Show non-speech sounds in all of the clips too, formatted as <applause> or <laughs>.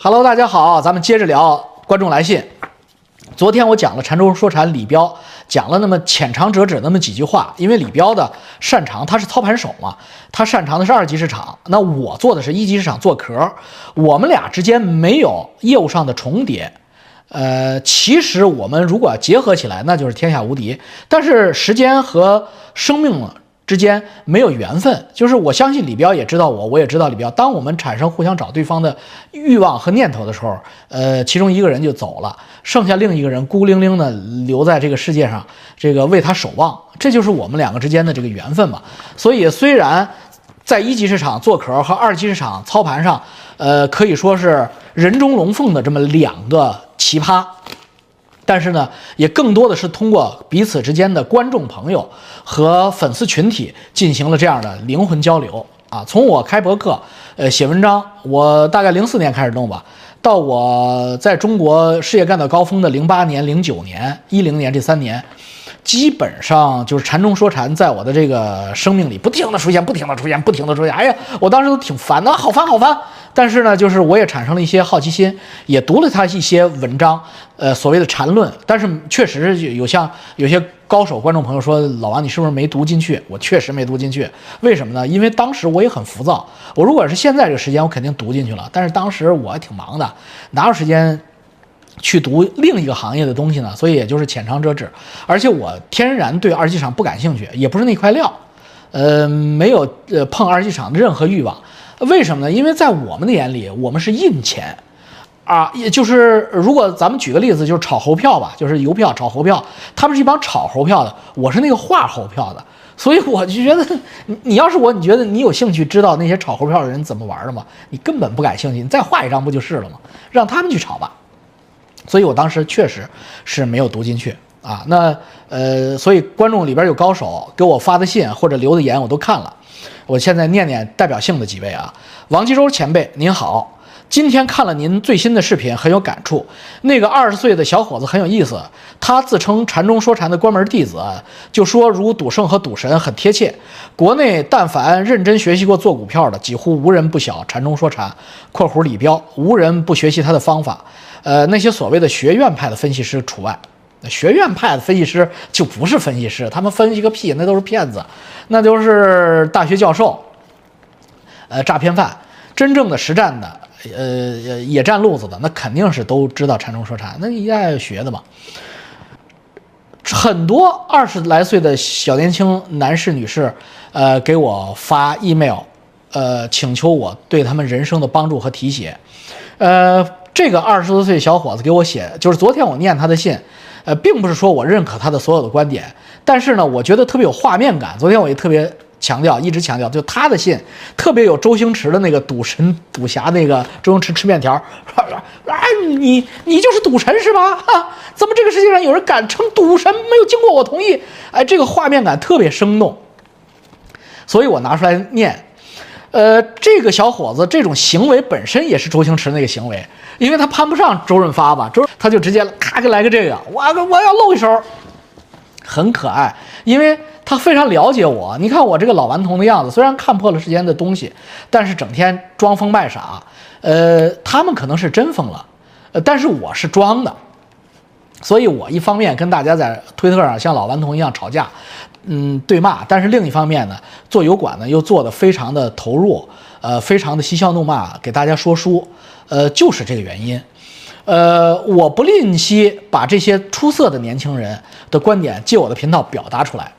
Hello，大家好，咱们接着聊观众来信。昨天我讲了禅中说禅李彪讲了那么浅尝辄止那么几句话，因为李彪的擅长他是操盘手嘛，他擅长的是二级市场，那我做的是一级市场做壳，我们俩之间没有业务上的重叠。呃，其实我们如果结合起来，那就是天下无敌。但是时间和生命。之间没有缘分，就是我相信李彪也知道我，我也知道李彪。当我们产生互相找对方的欲望和念头的时候，呃，其中一个人就走了，剩下另一个人孤零零的留在这个世界上，这个为他守望，这就是我们两个之间的这个缘分嘛。所以，虽然在一级市场做壳和二级市场操盘上，呃，可以说是人中龙凤的这么两个奇葩。但是呢，也更多的是通过彼此之间的观众朋友和粉丝群体进行了这样的灵魂交流啊。从我开博客，呃，写文章，我大概零四年开始弄吧，到我在中国事业干到高峰的零八年、零九年、一零年这三年。基本上就是禅中说禅，在我的这个生命里不停的出现，不停的出现，不停的出现。哎呀，我当时都挺烦的，好烦好烦。但是呢，就是我也产生了一些好奇心，也读了他一些文章，呃，所谓的禅论。但是确实有像有些高手观众朋友说，老王你是不是没读进去？我确实没读进去。为什么呢？因为当时我也很浮躁。我如果是现在这个时间，我肯定读进去了。但是当时我还挺忙的，哪有时间？去读另一个行业的东西呢，所以也就是浅尝辄止，而且我天然对二级市场不感兴趣，也不是那块料，呃，没有呃碰二级市场的任何欲望。为什么呢？因为在我们的眼里，我们是印钱啊，也就是如果咱们举个例子，就是炒猴票吧，就是邮票炒猴票，他们是一帮炒猴票的，我是那个画猴票的，所以我就觉得，<laughs> 你要是我，你觉得你有兴趣知道那些炒猴票的人怎么玩的吗？你根本不感兴趣，你再画一张不就是了吗？让他们去炒吧。所以我当时确实是没有读进去啊。那呃，所以观众里边有高手给我发的信或者留的言我都看了。我现在念念代表性的几位啊，王吉洲前辈您好，今天看了您最新的视频很有感触。那个二十岁的小伙子很有意思，他自称禅中说禅的关门弟子，就说如赌圣和赌神很贴切。国内但凡认真学习过做股票的，几乎无人不晓禅中说禅（括弧李彪），无人不学习他的方法。呃，那些所谓的学院派的分析师除外，学院派的分析师就不是分析师，他们分析个屁，那都是骗子，那都是大学教授，呃，诈骗犯。真正的实战的，呃，野战路子的，那肯定是都知道禅中说禅，那一代学的嘛。很多二十来岁的小年轻男士女士，呃，给我发 email，呃，请求我对他们人生的帮助和提携，呃。这个二十多岁小伙子给我写，就是昨天我念他的信，呃，并不是说我认可他的所有的观点，但是呢，我觉得特别有画面感。昨天我也特别强调，一直强调，就他的信特别有周星驰的那个赌神赌侠那个周星驰吃面条，啊，<laughs> 你你就是赌神是吧？哈，<laughs> 怎么这个世界上有人敢称赌神没有经过我同意？哎，这个画面感特别生动，所以我拿出来念。呃，这个小伙子这种行为本身也是周星驰那个行为。因为他攀不上周润发吧，周他就直接咔给来个这个，我我要露一手，很可爱，因为他非常了解我。你看我这个老顽童的样子，虽然看破了世间的东西，但是整天装疯卖傻。呃，他们可能是真疯了，呃，但是我是装的，所以我一方面跟大家在推特上像老顽童一样吵架，嗯，对骂，但是另一方面呢，做油管呢又做的非常的投入，呃，非常的嬉笑怒骂，给大家说书。呃，就是这个原因，呃，我不吝惜把这些出色的年轻人的观点借我的频道表达出来。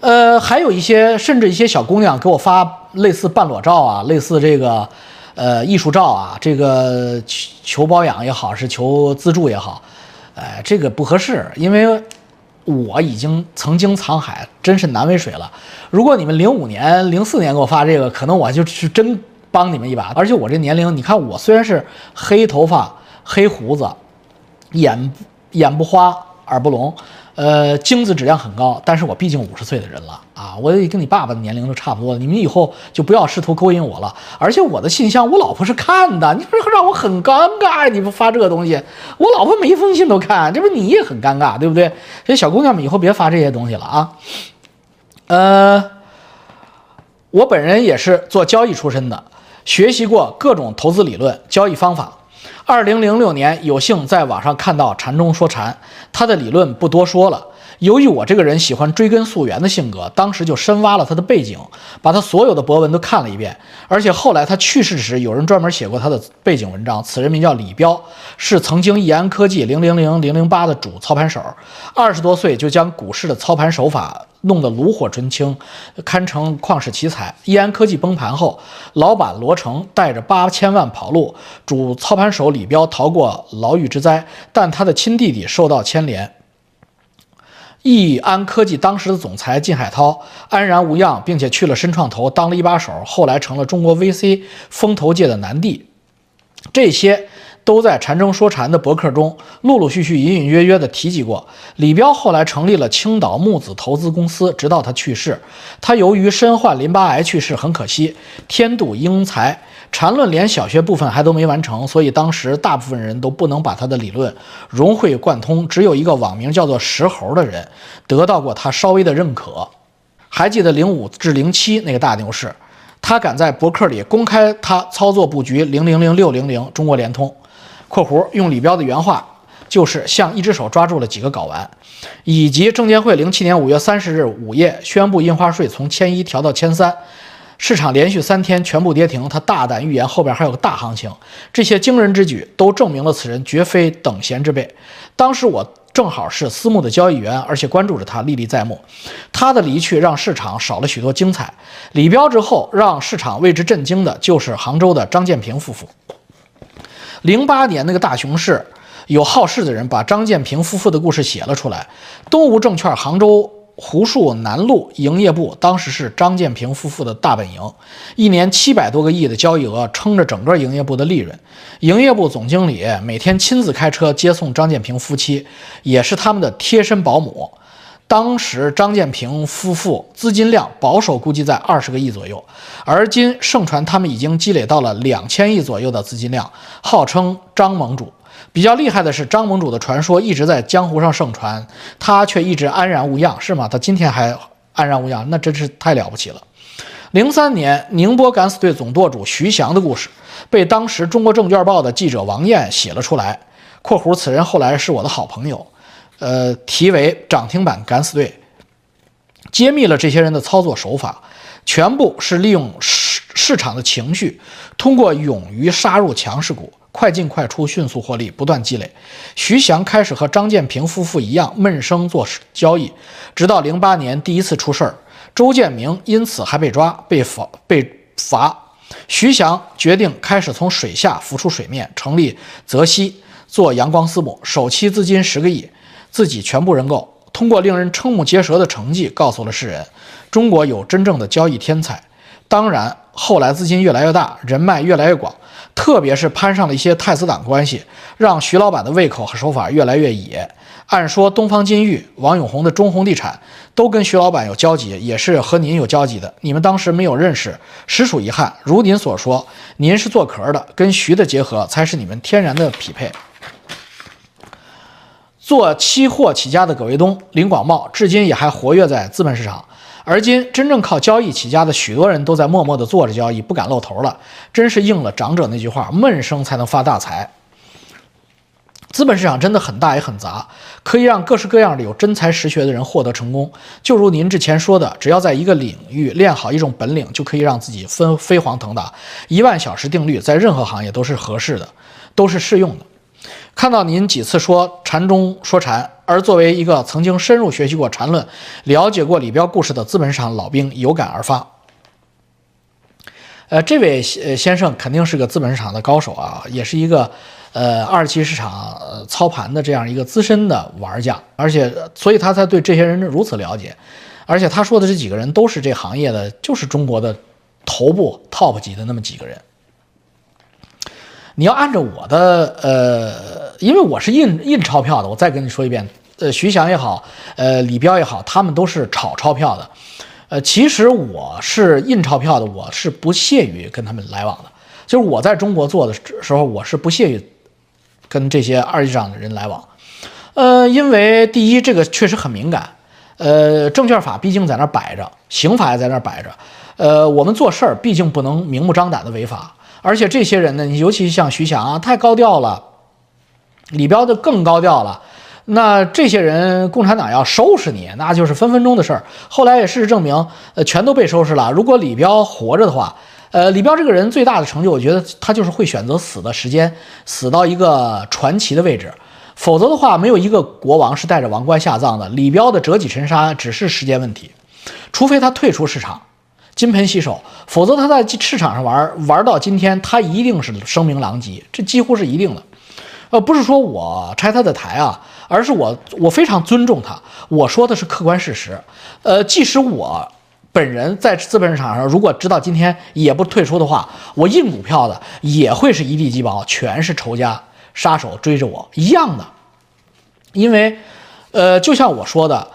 呃，还有一些甚至一些小姑娘给我发类似半裸照啊，类似这个呃艺术照啊，这个求求包养也好，是求资助也好，哎，这个不合适，因为我已经曾经沧海，真是难为水了。如果你们零五年、零四年给我发这个，可能我就是真。帮你们一把，而且我这年龄，你看我虽然是黑头发、黑胡子，眼眼不花、耳不聋，呃，精子质量很高，但是我毕竟五十岁的人了啊，我也跟你爸爸的年龄都差不多。你们以后就不要试图勾引我了。而且我的信箱，我老婆是看的，你不是让我很尴尬？你不发这个东西，我老婆每一封信都看，这不你也很尴尬，对不对？所以小姑娘们以后别发这些东西了啊。呃，我本人也是做交易出身的。学习过各种投资理论、交易方法。二零零六年，有幸在网上看到禅中说禅，他的理论不多说了。由于我这个人喜欢追根溯源的性格，当时就深挖了他的背景，把他所有的博文都看了一遍。而且后来他去世时，有人专门写过他的背景文章。此人名叫李彪，是曾经易安科技零零零零零八的主操盘手，二十多岁就将股市的操盘手法弄得炉火纯青，堪称旷世奇才。易安科技崩盘后，老板罗成带着八千万跑路，主操盘手李彪逃过牢狱之灾，但他的亲弟弟受到牵连。易安科技当时的总裁靳海涛安然无恙，并且去了深创投当了一把手，后来成了中国 VC 风投界的男帝。这些都在禅中说禅的博客中陆陆续续、隐隐约约地提及过。李彪后来成立了青岛木子投资公司，直到他去世。他由于身患淋巴癌去世，很可惜。天妒英才。禅论连小学部分还都没完成，所以当时大部分人都不能把他的理论融会贯通。只有一个网名叫做石猴的人得到过他稍微的认可。还记得零五至零七那个大牛市，他敢在博客里公开他操作布局零零零六零零中国联通（括弧用李彪的原话就是像一只手抓住了几个睾丸），以及证监会零七年五月三十日午夜宣布印花税从千一调到千三。市场连续三天全部跌停，他大胆预言后边还有个大行情，这些惊人之举都证明了此人绝非等闲之辈。当时我正好是私募的交易员，而且关注着他，历历在目。他的离去让市场少了许多精彩。李彪之后，让市场为之震惊的就是杭州的张建平夫妇。零八年那个大熊市，有好事的人把张建平夫妇的故事写了出来。东吴证券杭州。湖墅南路营业部当时是张建平夫妇的大本营，一年七百多个亿的交易额撑着整个营业部的利润。营业部总经理每天亲自开车接送张建平夫妻，也是他们的贴身保姆。当时张建平夫妇资金量保守估计在二十个亿左右，而今盛传他们已经积累到了两千亿左右的资金量，号称张盟主。比较厉害的是，张盟主的传说一直在江湖上盛传，他却一直安然无恙，是吗？他今天还安然无恙，那真是太了不起了。零三年，宁波敢死队总舵主徐翔的故事被当时中国证券报的记者王艳写了出来（括弧此人后来是我的好朋友），呃，题为涨停板敢死队，揭秘了这些人的操作手法，全部是利用市市场的情绪，通过勇于杀入强势股。快进快出，迅速获利，不断积累。徐翔开始和张建平夫妇一样闷声做交易，直到零八年第一次出事儿，周建明因此还被抓、被罚、被罚。徐翔决定开始从水下浮出水面，成立泽熙做阳光私募，首期资金十个亿，自己全部认购。通过令人瞠目结舌的成绩，告诉了世人，中国有真正的交易天才。当然，后来资金越来越大，人脉越来越广。特别是攀上了一些太子党关系，让徐老板的胃口和手法越来越野。按说东方金玉、王永红的中红地产都跟徐老板有交集，也是和您有交集的。你们当时没有认识，实属遗憾。如您所说，您是做壳的，跟徐的结合才是你们天然的匹配。做期货起家的葛卫东、林广茂，至今也还活跃在资本市场。而今，真正靠交易起家的许多人都在默默地做着交易，不敢露头了。真是应了长者那句话：“闷声才能发大财。”资本市场真的很大也很杂，可以让各式各样的有真才实学的人获得成功。就如您之前说的，只要在一个领域练好一种本领，就可以让自己飞飞黄腾达。一万小时定律在任何行业都是合适的，都是适用的。看到您几次说禅中说禅，而作为一个曾经深入学习过禅论、了解过李彪故事的资本市场老兵，有感而发。呃，这位先生肯定是个资本市场的高手啊，也是一个呃二级市场操盘的这样一个资深的玩家，而且所以他才对这些人如此了解。而且他说的这几个人都是这行业的，就是中国的头部 top 级的那么几个人。你要按照我的呃，因为我是印印钞票的，我再跟你说一遍，呃，徐翔也好，呃，李彪也好，他们都是炒钞票的，呃，其实我是印钞票的，我是不屑于跟他们来往的，就是我在中国做的时候，我是不屑于跟这些二级市场的人来往，呃，因为第一，这个确实很敏感，呃，证券法毕竟在那摆着，刑法也在那摆着，呃，我们做事儿毕竟不能明目张胆的违法。而且这些人呢，你尤其像徐翔啊，太高调了，李彪就更高调了。那这些人，共产党要收拾你，那就是分分钟的事儿。后来也事实证明，呃，全都被收拾了。如果李彪活着的话，呃，李彪这个人最大的成就，我觉得他就是会选择死的时间，死到一个传奇的位置。否则的话，没有一个国王是带着王冠下葬的。李彪的折戟沉沙只是时间问题，除非他退出市场，金盆洗手，否则他在市场上玩玩到今天，他一定是声名狼藉，这几乎是一定的。呃，不是说我拆他的台啊。而是我，我非常尊重他。我说的是客观事实。呃，即使我本人在资本市场上，如果直到今天也不退出的话，我印股票的也会是一地鸡毛，全是仇家杀手追着我一样的。因为，呃，就像我说的，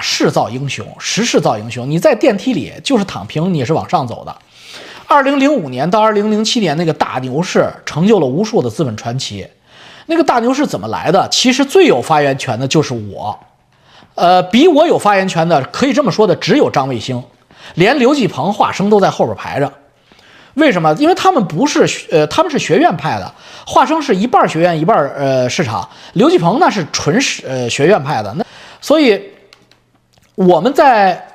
势造英雄，时势造英雄。你在电梯里就是躺平，你是往上走的。二零零五年到二零零七年那个大牛市，成就了无数的资本传奇。那个大牛市怎么来的？其实最有发言权的就是我，呃，比我有发言权的，可以这么说的，只有张卫星，连刘继鹏、华生都在后边排着。为什么？因为他们不是，呃，他们是学院派的，华生是一半学院一半呃市场，刘继鹏那是纯是呃学院派的。那所以我们在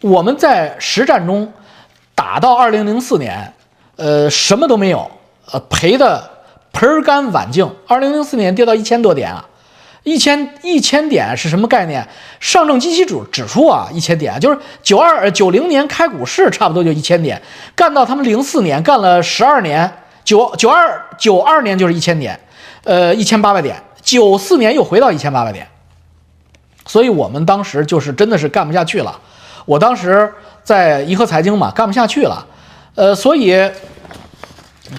我们在实战中打到二零零四年，呃，什么都没有，呃，赔的。盆干碗净，二零零四年跌到一千多点啊，一千一千点是什么概念？上证基期指指数啊，一千点就是九二九零年开股市差不多就一千点，干到他们零四年干了十二年，九九二九二年就是一千点，呃一千八百点，九四年又回到一千八百点，所以我们当时就是真的是干不下去了，我当时在颐和财经嘛，干不下去了，呃，所以。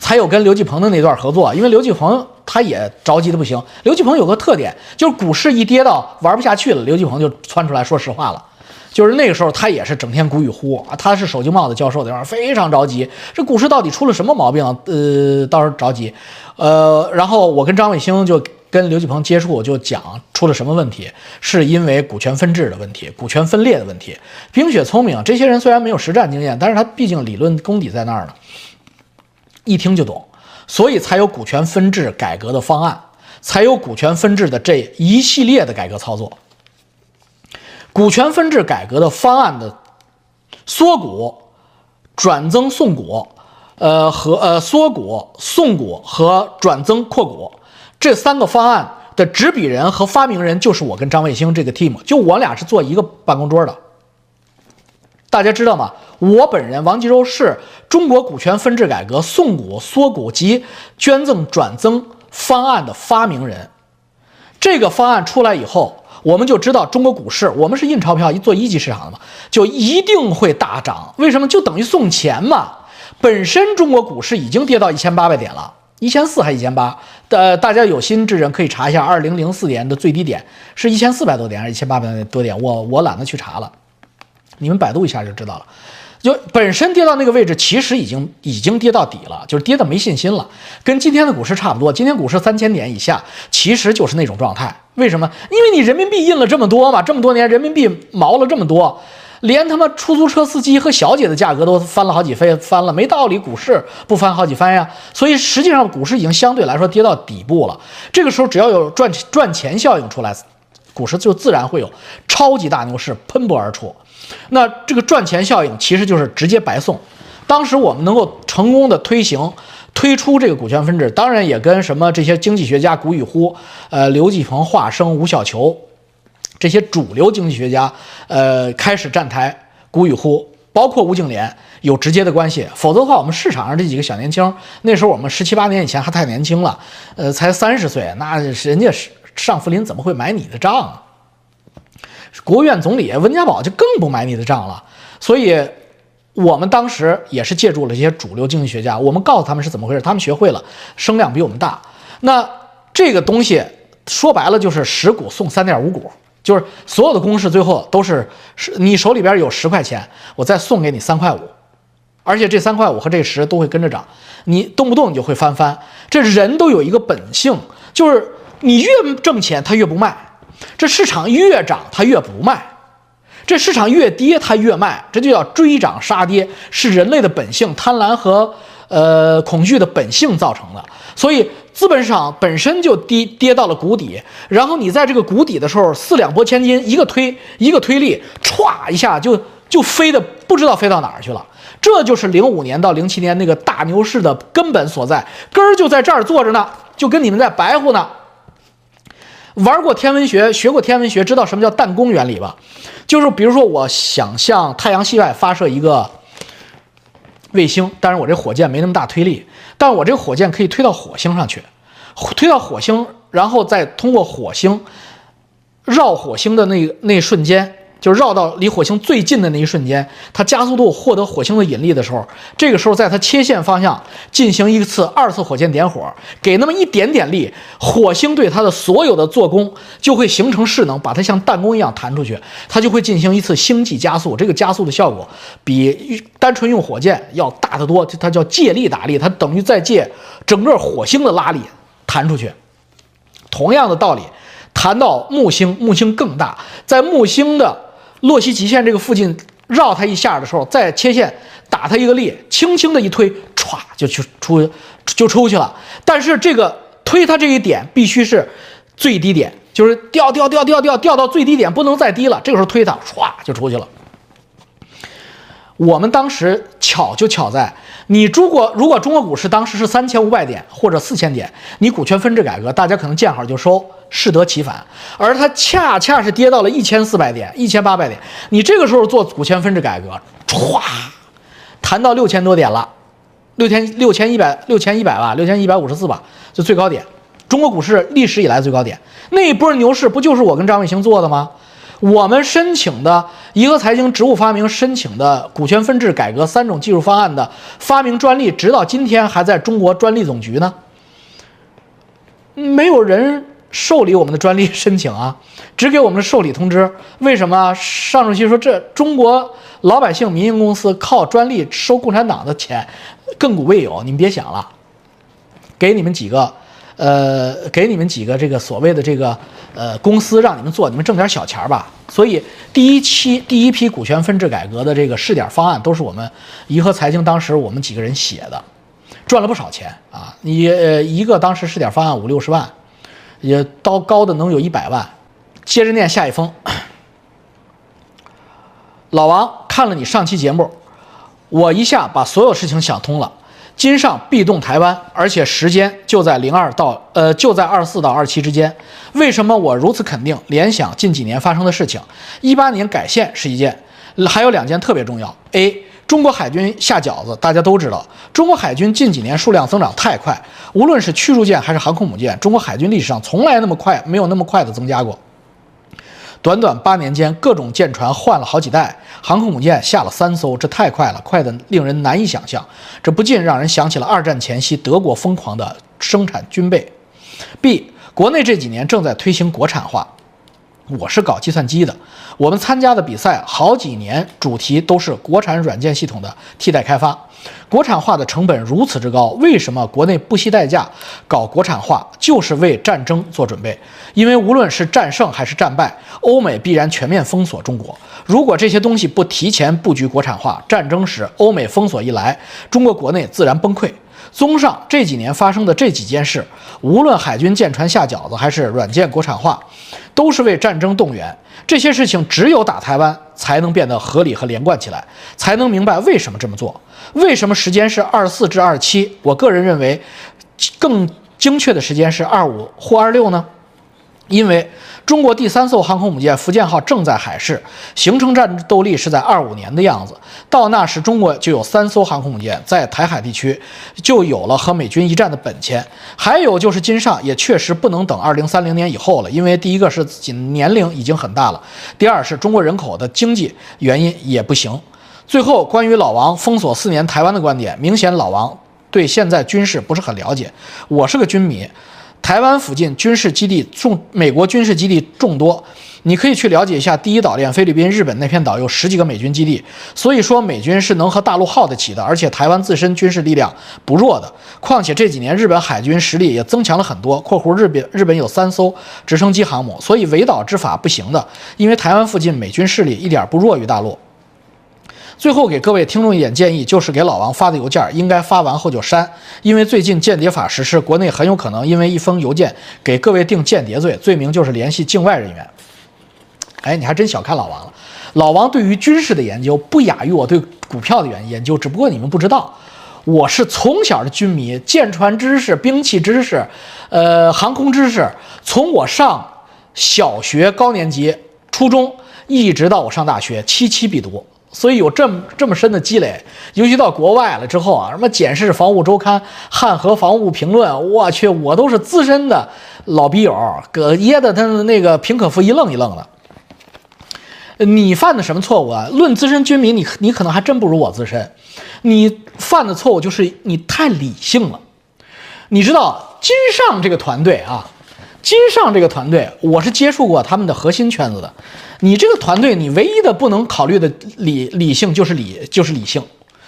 才有跟刘继鹏的那段合作，因为刘继鹏他也着急的不行。刘继鹏有个特点，就是股市一跌到玩不下去了，刘继鹏就窜出来说实话了。就是那个时候他也是整天鼓与呼啊，他是首经贸的教授，对吧？非常着急，这股市到底出了什么毛病？呃，到时候着急。呃，然后我跟张卫星就跟刘继鹏接触，就讲出了什么问题，是因为股权分置的问题，股权分裂的问题。冰雪聪明，这些人虽然没有实战经验，但是他毕竟理论功底在那儿呢。一听就懂，所以才有股权分置改革的方案，才有股权分置的这一系列的改革操作。股权分置改革的方案的缩股、转增送股，呃和呃缩股、送股和转增扩股这三个方案的执笔人和发明人就是我跟张卫星这个 team，就我俩是坐一个办公桌的。大家知道吗？我本人王吉洲是中国股权分置改革送股、缩股及捐赠转增方案的发明人。这个方案出来以后，我们就知道中国股市，我们是印钞票一做一级市场的嘛，就一定会大涨。为什么？就等于送钱嘛。本身中国股市已经跌到一千八百点了，一千四还一千八？呃，大家有心之人可以查一下，二零零四年的最低点是一千四百多点还是一千八百多点？我我懒得去查了。你们百度一下就知道了，就本身跌到那个位置，其实已经已经跌到底了，就是跌的没信心了，跟今天的股市差不多。今天股市三千点以下，其实就是那种状态。为什么？因为你人民币印了这么多嘛，这么多年人民币毛了这么多，连他妈出租车司机和小姐的价格都翻了好几番，翻了，没道理股市不翻好几番呀。所以实际上股市已经相对来说跌到底部了。这个时候只要有赚赚钱效应出来，股市就自然会有超级大牛市喷薄而出。那这个赚钱效应其实就是直接白送。当时我们能够成功的推行、推出这个股权分置，当然也跟什么这些经济学家古雨呼，呃，刘继鹏、华生、吴小球这些主流经济学家，呃，开始站台古与呼，包括吴敬琏有直接的关系。否则的话，我们市场上这几个小年轻，那时候我们十七八年以前还太年轻了，呃，才三十岁，那人家上福林怎么会买你的账？国务院总理温家宝就更不买你的账了，所以我们当时也是借助了这些主流经济学家，我们告诉他们是怎么回事，他们学会了，声量比我们大。那这个东西说白了就是十股送三点五股，就是所有的公式最后都是是你手里边有十块钱，我再送给你三块五，而且这三块五和这十都会跟着涨，你动不动你就会翻番。这人都有一个本性，就是你越挣钱，他越不卖。这市场越涨，他越不卖；这市场越跌，他越卖。这就叫追涨杀跌，是人类的本性，贪婪和呃恐惧的本性造成的。所以资本市场本身就跌跌到了谷底，然后你在这个谷底的时候四两拨千斤，一个推一个推力，歘一下就就飞的不知道飞到哪儿去了。这就是零五年到零七年那个大牛市的根本所在，根儿就在这儿坐着呢，就跟你们在白乎呢。玩过天文学，学过天文学，知道什么叫弹弓原理吧？就是比如说，我想向太阳系外发射一个卫星，但是我这火箭没那么大推力，但我这个火箭可以推到火星上去，推到火星，然后再通过火星绕火星的那那瞬间。就绕到离火星最近的那一瞬间，它加速度获得火星的引力的时候，这个时候在它切线方向进行一次二次火箭点火，给那么一点点力，火星对它的所有的做功就会形成势能，把它像弹弓一样弹出去，它就会进行一次星际加速。这个加速的效果比单纯用火箭要大得多，它叫借力打力，它等于在借整个火星的拉力弹出去。同样的道理，弹到木星，木星更大，在木星的。洛希极限这个附近绕它一下的时候，再切线打它一个力，轻轻的一推，歘就去出就出去了。但是这个推它这一点必须是最低点，就是掉掉掉掉掉掉到最低点，不能再低了。这个时候推它，歘就出去了。我们当时巧就巧在，你如果如果中国股市当时是三千五百点或者四千点，你股权分置改革，大家可能见好就收。适得其反，而它恰恰是跌到了一千四百点、一千八百点。你这个时候做股权分置改革，歘，弹到六千多点了，六千六千一百六千一百吧，六千一百五十四吧，就最高点。中国股市历史以来最高点，那一波牛市不就是我跟张卫星做的吗？我们申请的颐和财经职务发明申请的股权分置改革三种技术方案的发明专利，直到今天还在中国专利总局呢，没有人。受理我们的专利申请啊，只给我们受理通知。为什么？上主席说这中国老百姓、民营公司靠专利收共产党的钱，亘古未有。你们别想了，给你们几个，呃，给你们几个这个所谓的这个呃公司让你们做，你们挣点小钱吧。所以第一期第一批股权分置改革的这个试点方案都是我们颐和财经当时我们几个人写的，赚了不少钱啊。你呃一个当时试点方案五六十万。也刀高的能有一百万。接着念下一封。老王看了你上期节目，我一下把所有事情想通了。金上必动台湾，而且时间就在零二到呃就在二四到二七之间。为什么我如此肯定？联想近几年发生的事情，一八年改线是一件，还有两件特别重要。A 中国海军下饺子，大家都知道。中国海军近几年数量增长太快，无论是驱逐舰还是航空母舰，中国海军历史上从来那么快，没有那么快的增加过。短短八年间，各种舰船换了好几代，航空母舰下了三艘，这太快了，快得令人难以想象。这不禁让人想起了二战前夕德国疯狂的生产军备。B 国内这几年正在推行国产化。我是搞计算机的，我们参加的比赛好几年主题都是国产软件系统的替代开发。国产化的成本如此之高，为什么国内不惜代价搞国产化？就是为战争做准备。因为无论是战胜还是战败，欧美必然全面封锁中国。如果这些东西不提前布局国产化，战争时欧美封锁一来，中国国内自然崩溃。综上这几年发生的这几件事，无论海军舰船下饺子，还是软件国产化，都是为战争动员。这些事情只有打台湾，才能变得合理和连贯起来，才能明白为什么这么做。为什么时间是二四至二七？我个人认为，更精确的时间是二五或二六呢？因为中国第三艘航空母舰福建号正在海试，形成战斗力是在二五年的样子。到那时，中国就有三艘航空母舰在台海地区，就有了和美军一战的本钱。还有就是金上也确实不能等二零三零年以后了，因为第一个是自己年龄已经很大了，第二是中国人口的经济原因也不行。最后，关于老王封锁四年台湾的观点，明显老王对现在军事不是很了解。我是个军迷。台湾附近军事基地众，美国军事基地众多，你可以去了解一下第一岛链、菲律宾、日本那片岛有十几个美军基地，所以说美军是能和大陆耗得起的，而且台湾自身军事力量不弱的。况且这几年日本海军实力也增强了很多（括弧日本日本有三艘直升机航母），所以围岛之法不行的，因为台湾附近美军势力一点不弱于大陆。最后给各位听众一点建议，就是给老王发的邮件应该发完后就删，因为最近间谍法实施，国内很有可能因为一封邮件给各位定间谍罪，罪名就是联系境外人员。哎，你还真小看老王了。老王对于军事的研究不亚于我对股票的研研究，只不过你们不知道，我是从小的军迷，舰船知识、兵器知识，呃，航空知识，从我上小学高年级、初中一直到我上大学，期期必读，所以有这么这么深的积累。尤其到国外了之后啊，什么《简氏防务周刊》《汉和防务评论》，我去，我都是资深的老笔友，搁噎的他那个平可夫一愣一愣的。你犯的什么错误啊？论资深军迷，你你可能还真不如我资深。你犯的错误就是你太理性了。你知道金上这个团队啊，金上这个团队，我是接触过他们的核心圈子的。你这个团队，你唯一的不能考虑的理理性就是理就是理性，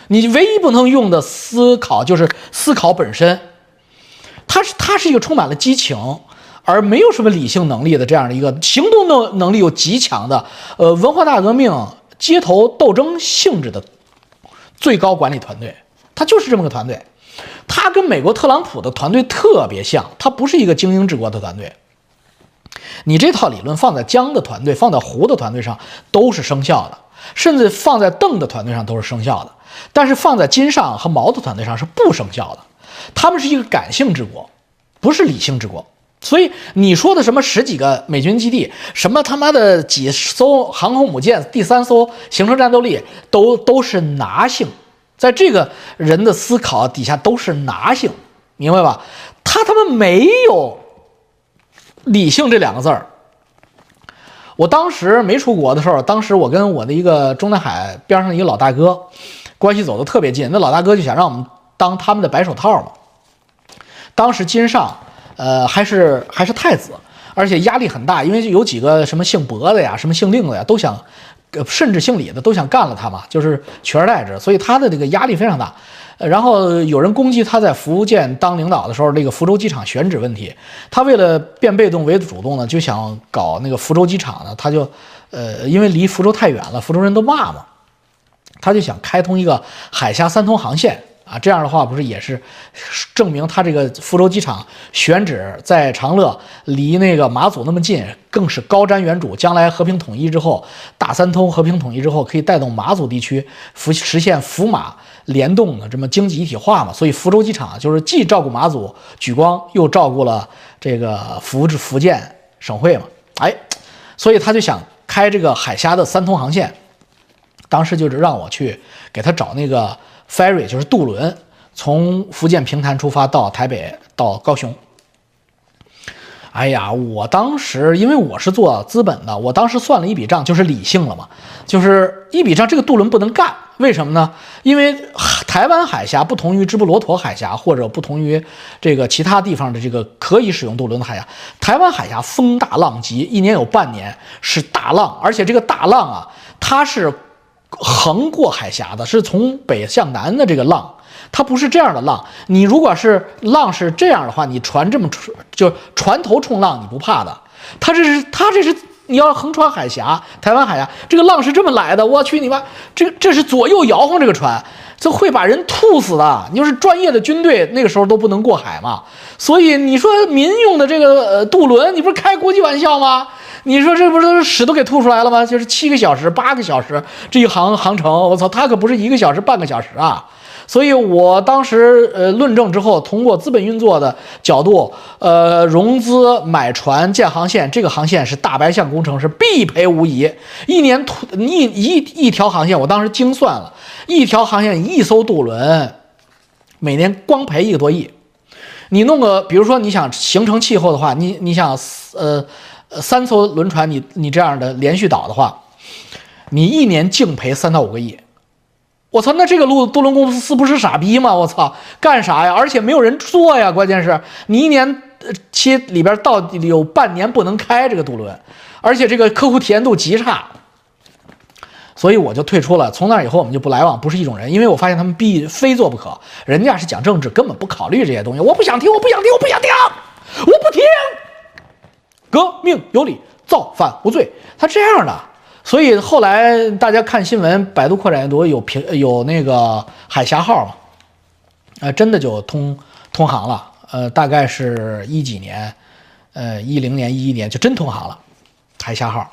你唯一不能用的思考就是思考本身。他是他是一个充满了激情。而没有什么理性能力的这样的一个行动能能力又极强的，呃，文化大革命街头斗争性质的最高管理团队，他就是这么个团队。他跟美国特朗普的团队特别像，他不是一个精英治国的团队。你这套理论放在江的团队、放在胡的团队上都是生效的，甚至放在邓的团队上都是生效的，但是放在金上和毛的团队上是不生效的。他们是一个感性治国，不是理性治国。所以你说的什么十几个美军基地，什么他妈的几艘航空母舰，第三艘形成战斗力，都都是拿性，在这个人的思考底下都是拿性，明白吧？他他妈没有理性这两个字儿。我当时没出国的时候，当时我跟我的一个中南海边上的一个老大哥关系走得特别近，那老大哥就想让我们当他们的白手套嘛。当时金上。呃，还是还是太子，而且压力很大，因为有几个什么姓薄的呀，什么姓令的呀，都想，甚至姓李的都想干了他嘛，就是取而代之，所以他的这个压力非常大。然后有人攻击他在福建当领导的时候，那个福州机场选址问题，他为了变被动为主动呢，就想搞那个福州机场呢，他就，呃，因为离福州太远了，福州人都骂嘛，他就想开通一个海峡三通航线。啊，这样的话不是也是证明他这个福州机场选址在长乐，离那个马祖那么近，更是高瞻远瞩。将来和平统一之后，大三通和平统一之后，可以带动马祖地区福实现福马联动的这么经济一体化嘛？所以福州机场就是既照顾马祖举光，又照顾了这个福福建省会嘛？哎，所以他就想开这个海峡的三通航线，当时就是让我去给他找那个。Ferry 就是渡轮，从福建平潭出发到台北到高雄。哎呀，我当时因为我是做资本的，我当时算了一笔账，就是理性了嘛，就是一笔账，这个渡轮不能干，为什么呢？因为台湾海峡不同于直布罗陀海峡，或者不同于这个其他地方的这个可以使用渡轮的海峡，台湾海峡风大浪急，一年有半年是大浪，而且这个大浪啊，它是。横过海峡的是从北向南的这个浪，它不是这样的浪。你如果是浪是这样的话，你船这么船就船头冲浪，你不怕的。它这是它这是你要横穿海峡，台湾海峡这个浪是这么来的。我去你妈，这这是左右摇晃这个船，这会把人吐死的。你就是专业的军队，那个时候都不能过海嘛。所以你说民用的这个呃渡轮，你不是开国际玩笑吗？你说这不是都是屎都给吐出来了吗？就是七个小时、八个小时这一航航程，我操，它可不是一个小时、半个小时啊！所以我当时呃论证之后，通过资本运作的角度，呃，融资买船建航线，这个航线是大白象工程，是必赔无疑。一年吐一一一条航线，我当时精算了一条航线一艘渡轮，每年光赔一个多亿。你弄个，比如说你想形成气候的话，你你想呃。呃，三艘轮船，你你这样的连续倒的话，你一年净赔三到五个亿。我操，那这个路渡轮公司不是傻逼吗？我操，干啥呀？而且没有人做呀。关键是你一年期里边到底有半年不能开这个渡轮，而且这个客户体验度极差，所以我就退出了。从那以后我们就不来往，不是一种人。因为我发现他们必非做不可，人家是讲政治，根本不考虑这些东西。我不想听，我不想听，我不想听，我不听。革命有理，造反无罪。他这样的，所以后来大家看新闻，百度扩展阅读有平有那个海峡号嘛，呃，真的就通通航了。呃，大概是一几年，呃，一零年、一一年就真通航了，海峡号。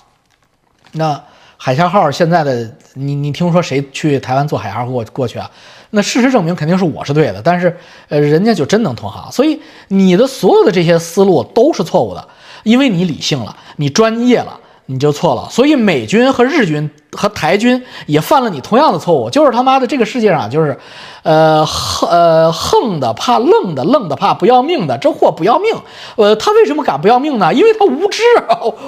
那海峡号现在的你，你听说谁去台湾坐海峡过过去啊？那事实证明肯定是我是对的，但是呃，人家就真能通航。所以你的所有的这些思路都是错误的，因为你理性了，你专业了。你就错了，所以美军和日军和台军也犯了你同样的错误，就是他妈的这个世界上就是，呃横呃横的怕愣的，愣的怕不要命的，这货不要命，呃他为什么敢不要命呢？因为他无知，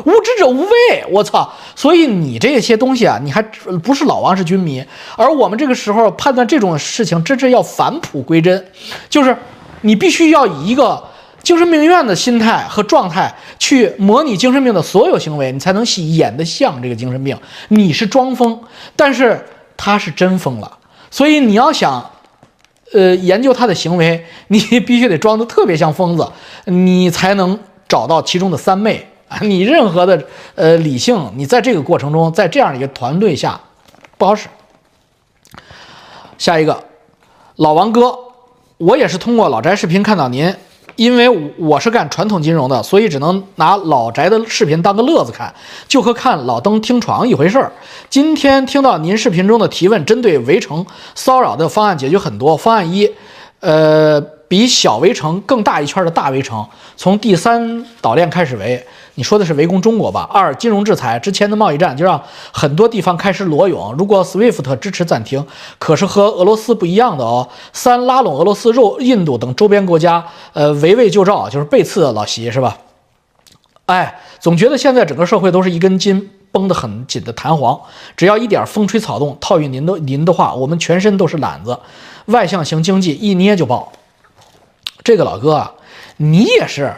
无知者无畏，我操！所以你这些东西啊，你还不是老王是军迷，而我们这个时候判断这种事情，真是要返璞归真，就是你必须要以一个。精神病院的心态和状态去模拟精神病的所有行为，你才能演得像这个精神病。你是装疯，但是他是真疯了。所以你要想，呃，研究他的行为，你必须得装得特别像疯子，你才能找到其中的三昧啊！你任何的呃理性，你在这个过程中，在这样一个团队下不好使。下一个，老王哥，我也是通过老翟视频看到您。因为我是干传统金融的，所以只能拿老宅的视频当个乐子看，就和看老登听床一回事儿。今天听到您视频中的提问，针对围城骚扰的方案解决很多。方案一，呃，比小围城更大一圈的大围城，从第三岛链开始围。你说的是围攻中国吧？二，金融制裁之前的贸易战就让很多地方开始裸泳。如果 SWIFT 支持暂停，可是和俄罗斯不一样的哦。三，拉拢俄罗斯、肉印度等周边国家，呃，围魏救赵，就是背刺老习是吧？哎，总觉得现在整个社会都是一根筋绷得很紧的弹簧，只要一点风吹草动，套用您的您的话，我们全身都是懒子，外向型经济一捏就爆。这个老哥啊，你也是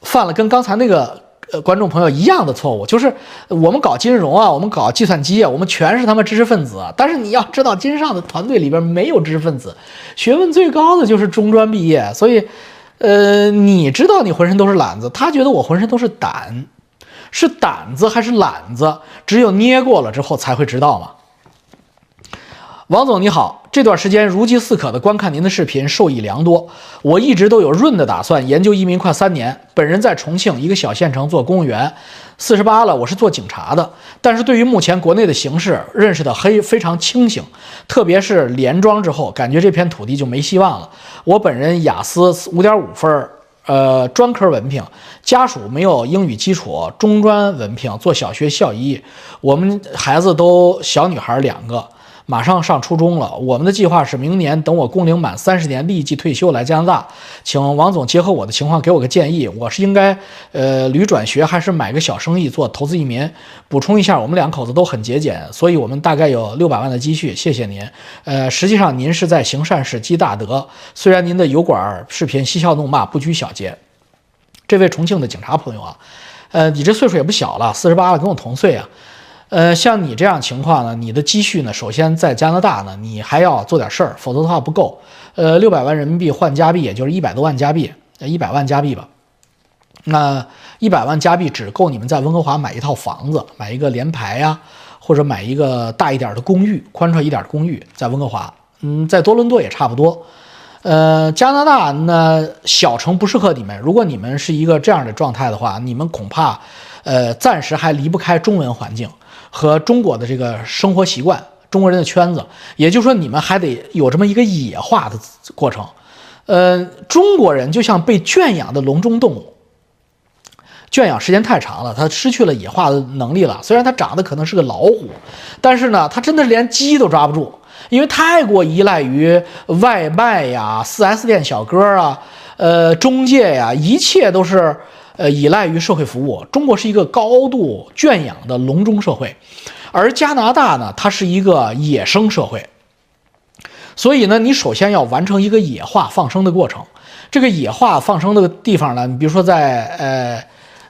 犯了跟刚才那个。呃，观众朋友一样的错误，就是我们搞金融啊，我们搞计算机啊，我们全是他妈知识分子。但是你要知道，金上的团队里边没有知识分子，学问最高的就是中专毕业。所以，呃，你知道你浑身都是懒子，他觉得我浑身都是胆，是胆子还是懒子？只有捏过了之后才会知道嘛。王总你好，这段时间如饥似渴的观看您的视频，受益良多。我一直都有润的打算，研究移民快三年。本人在重庆一个小县城做公务员，四十八了，我是做警察的。但是对于目前国内的形势，认识的黑非常清醒。特别是连庄之后，感觉这片土地就没希望了。我本人雅思五点五分，呃，专科文凭，家属没有英语基础，中专文凭，做小学校医。我们孩子都小女孩两个。马上上初中了，我们的计划是明年等我工龄满三十年，立即退休来加拿大。请王总结合我的情况给我个建议，我是应该呃旅转学，还是买个小生意做投资移民？补充一下，我们两口子都很节俭，所以我们大概有六百万的积蓄。谢谢您。呃，实际上您是在行善事积大德，虽然您的油管视频嬉笑怒骂不拘小节。这位重庆的警察朋友啊，呃，你这岁数也不小了，四十八了，跟我同岁啊。呃，像你这样情况呢，你的积蓄呢，首先在加拿大呢，你还要做点事儿，否则的话不够。呃，六百万人民币换加币，也就是一百多万加币，一百万加币吧。那一百万加币只够你们在温哥华买一套房子，买一个联排呀，或者买一个大一点的公寓，宽敞一点的公寓，在温哥华。嗯，在多伦多也差不多。呃，加拿大那，小城不适合你们。如果你们是一个这样的状态的话，你们恐怕，呃，暂时还离不开中文环境。和中国的这个生活习惯，中国人的圈子，也就是说，你们还得有这么一个野化的过程。呃，中国人就像被圈养的笼中动物，圈养时间太长了，它失去了野化的能力了。虽然它长得可能是个老虎，但是呢，它真的是连鸡都抓不住，因为太过依赖于外卖呀、4S 店小哥啊、呃中介呀，一切都是。呃，依赖于社会服务，中国是一个高度圈养的笼中社会，而加拿大呢，它是一个野生社会。所以呢，你首先要完成一个野化放生的过程。这个野化放生的地方呢，你比如说在呃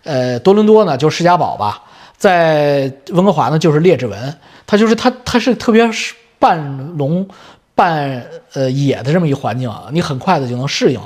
呃多伦多呢，就是释迦堡吧；在温哥华呢，就是列治文。它就是它，它是特别是半笼半呃野的这么一环境，你很快的就能适应。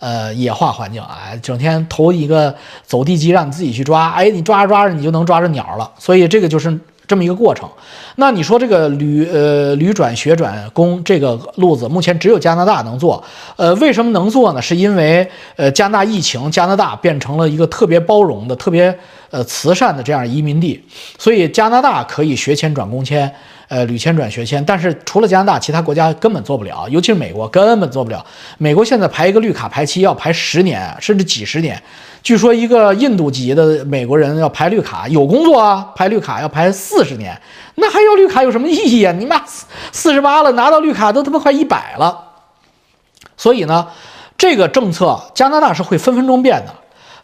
呃，野化环境啊，整天投一个走地鸡让你自己去抓，哎，你抓着抓着你就能抓着鸟了。所以这个就是这么一个过程。那你说这个旅呃旅转学转工这个路子，目前只有加拿大能做。呃，为什么能做呢？是因为呃加拿大疫情，加拿大变成了一个特别包容的、特别呃慈善的这样移民地，所以加拿大可以学签转工签。呃，旅签转学签，但是除了加拿大，其他国家根本做不了，尤其是美国根本做不了。美国现在排一个绿卡排期要排十年，甚至几十年。据说一个印度籍的美国人要排绿卡，有工作啊，排绿卡要排四十年，那还要绿卡有什么意义啊？你妈四十八了，拿到绿卡都他妈快一百了。所以呢，这个政策加拿大是会分分钟变的，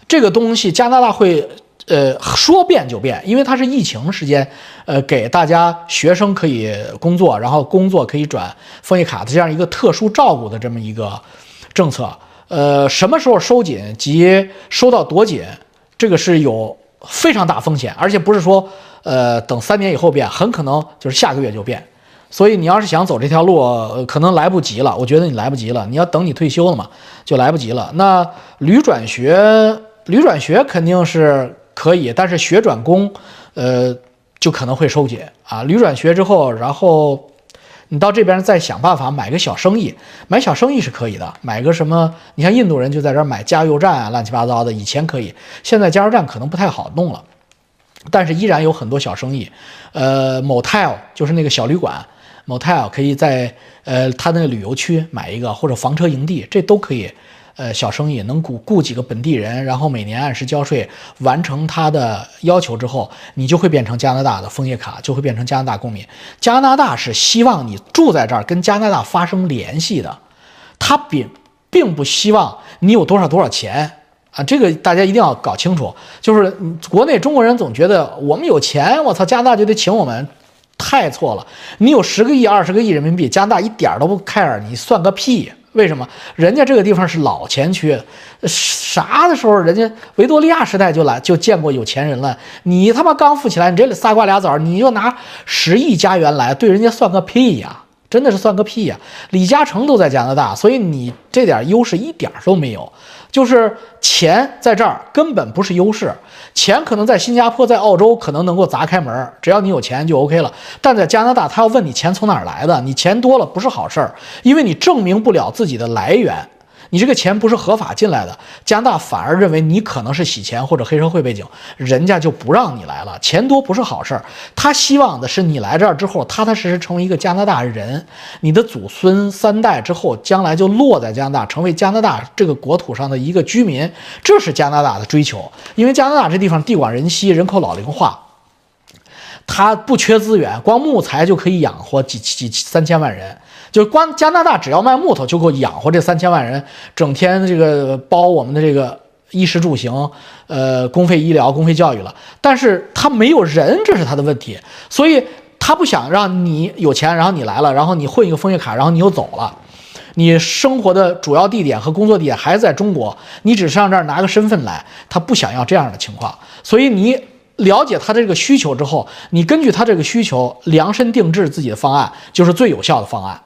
这个东西加拿大会。呃，说变就变，因为它是疫情时间，呃，给大家学生可以工作，然后工作可以转枫叶卡的这样一个特殊照顾的这么一个政策。呃，什么时候收紧及收到多紧，这个是有非常大风险，而且不是说呃等三年以后变，很可能就是下个月就变。所以你要是想走这条路，可能来不及了。我觉得你来不及了，你要等你退休了嘛，就来不及了。那旅转学，旅转学肯定是。可以，但是学转工，呃，就可能会收紧啊。旅转学之后，然后你到这边再想办法买个小生意，买小生意是可以的。买个什么？你像印度人就在这儿买加油站啊，乱七八糟的。以前可以，现在加油站可能不太好弄了，但是依然有很多小生意。呃，motel 就是那个小旅馆，motel 可以在呃他那个旅游区买一个，或者房车营地，这都可以。呃，小生意能雇雇几个本地人，然后每年按时交税，完成他的要求之后，你就会变成加拿大的枫叶卡，就会变成加拿大公民。加拿大是希望你住在这儿，跟加拿大发生联系的，他并并不希望你有多少多少钱啊，这个大家一定要搞清楚。就是国内中国人总觉得我们有钱，我操，加拿大就得请我们，太错了。你有十个亿、二十个亿人民币，加拿大一点都不 care，你算个屁。为什么人家这个地方是老钱区？啥的时候人家维多利亚时代就来就见过有钱人了。你他妈刚富起来，你这仨瓜俩枣，你就拿十亿加元来对人家算个屁呀！真的是算个屁呀！李嘉诚都在加拿大，所以你这点优势一点都没有。就是钱在这儿根本不是优势，钱可能在新加坡、在澳洲可能能够砸开门，只要你有钱就 OK 了。但在加拿大，他要问你钱从哪儿来的，你钱多了不是好事儿，因为你证明不了自己的来源。你这个钱不是合法进来的，加拿大反而认为你可能是洗钱或者黑社会背景，人家就不让你来了。钱多不是好事儿，他希望的是你来这儿之后，踏踏实实成为一个加拿大人，你的祖孙三代之后将来就落在加拿大，成为加拿大这个国土上的一个居民，这是加拿大的追求。因为加拿大这地方地广人稀，人口老龄化，他不缺资源，光木材就可以养活几几三千万人。就光加拿大只要卖木头就够养活这三千万人，整天这个包我们的这个衣食住行，呃，公费医疗、公费教育了。但是他没有人，这是他的问题，所以他不想让你有钱，然后你来了，然后你混一个枫叶卡，然后你又走了。你生活的主要地点和工作地点还是在中国，你只上这儿拿个身份来，他不想要这样的情况。所以你了解他的这个需求之后，你根据他这个需求量身定制自己的方案，就是最有效的方案。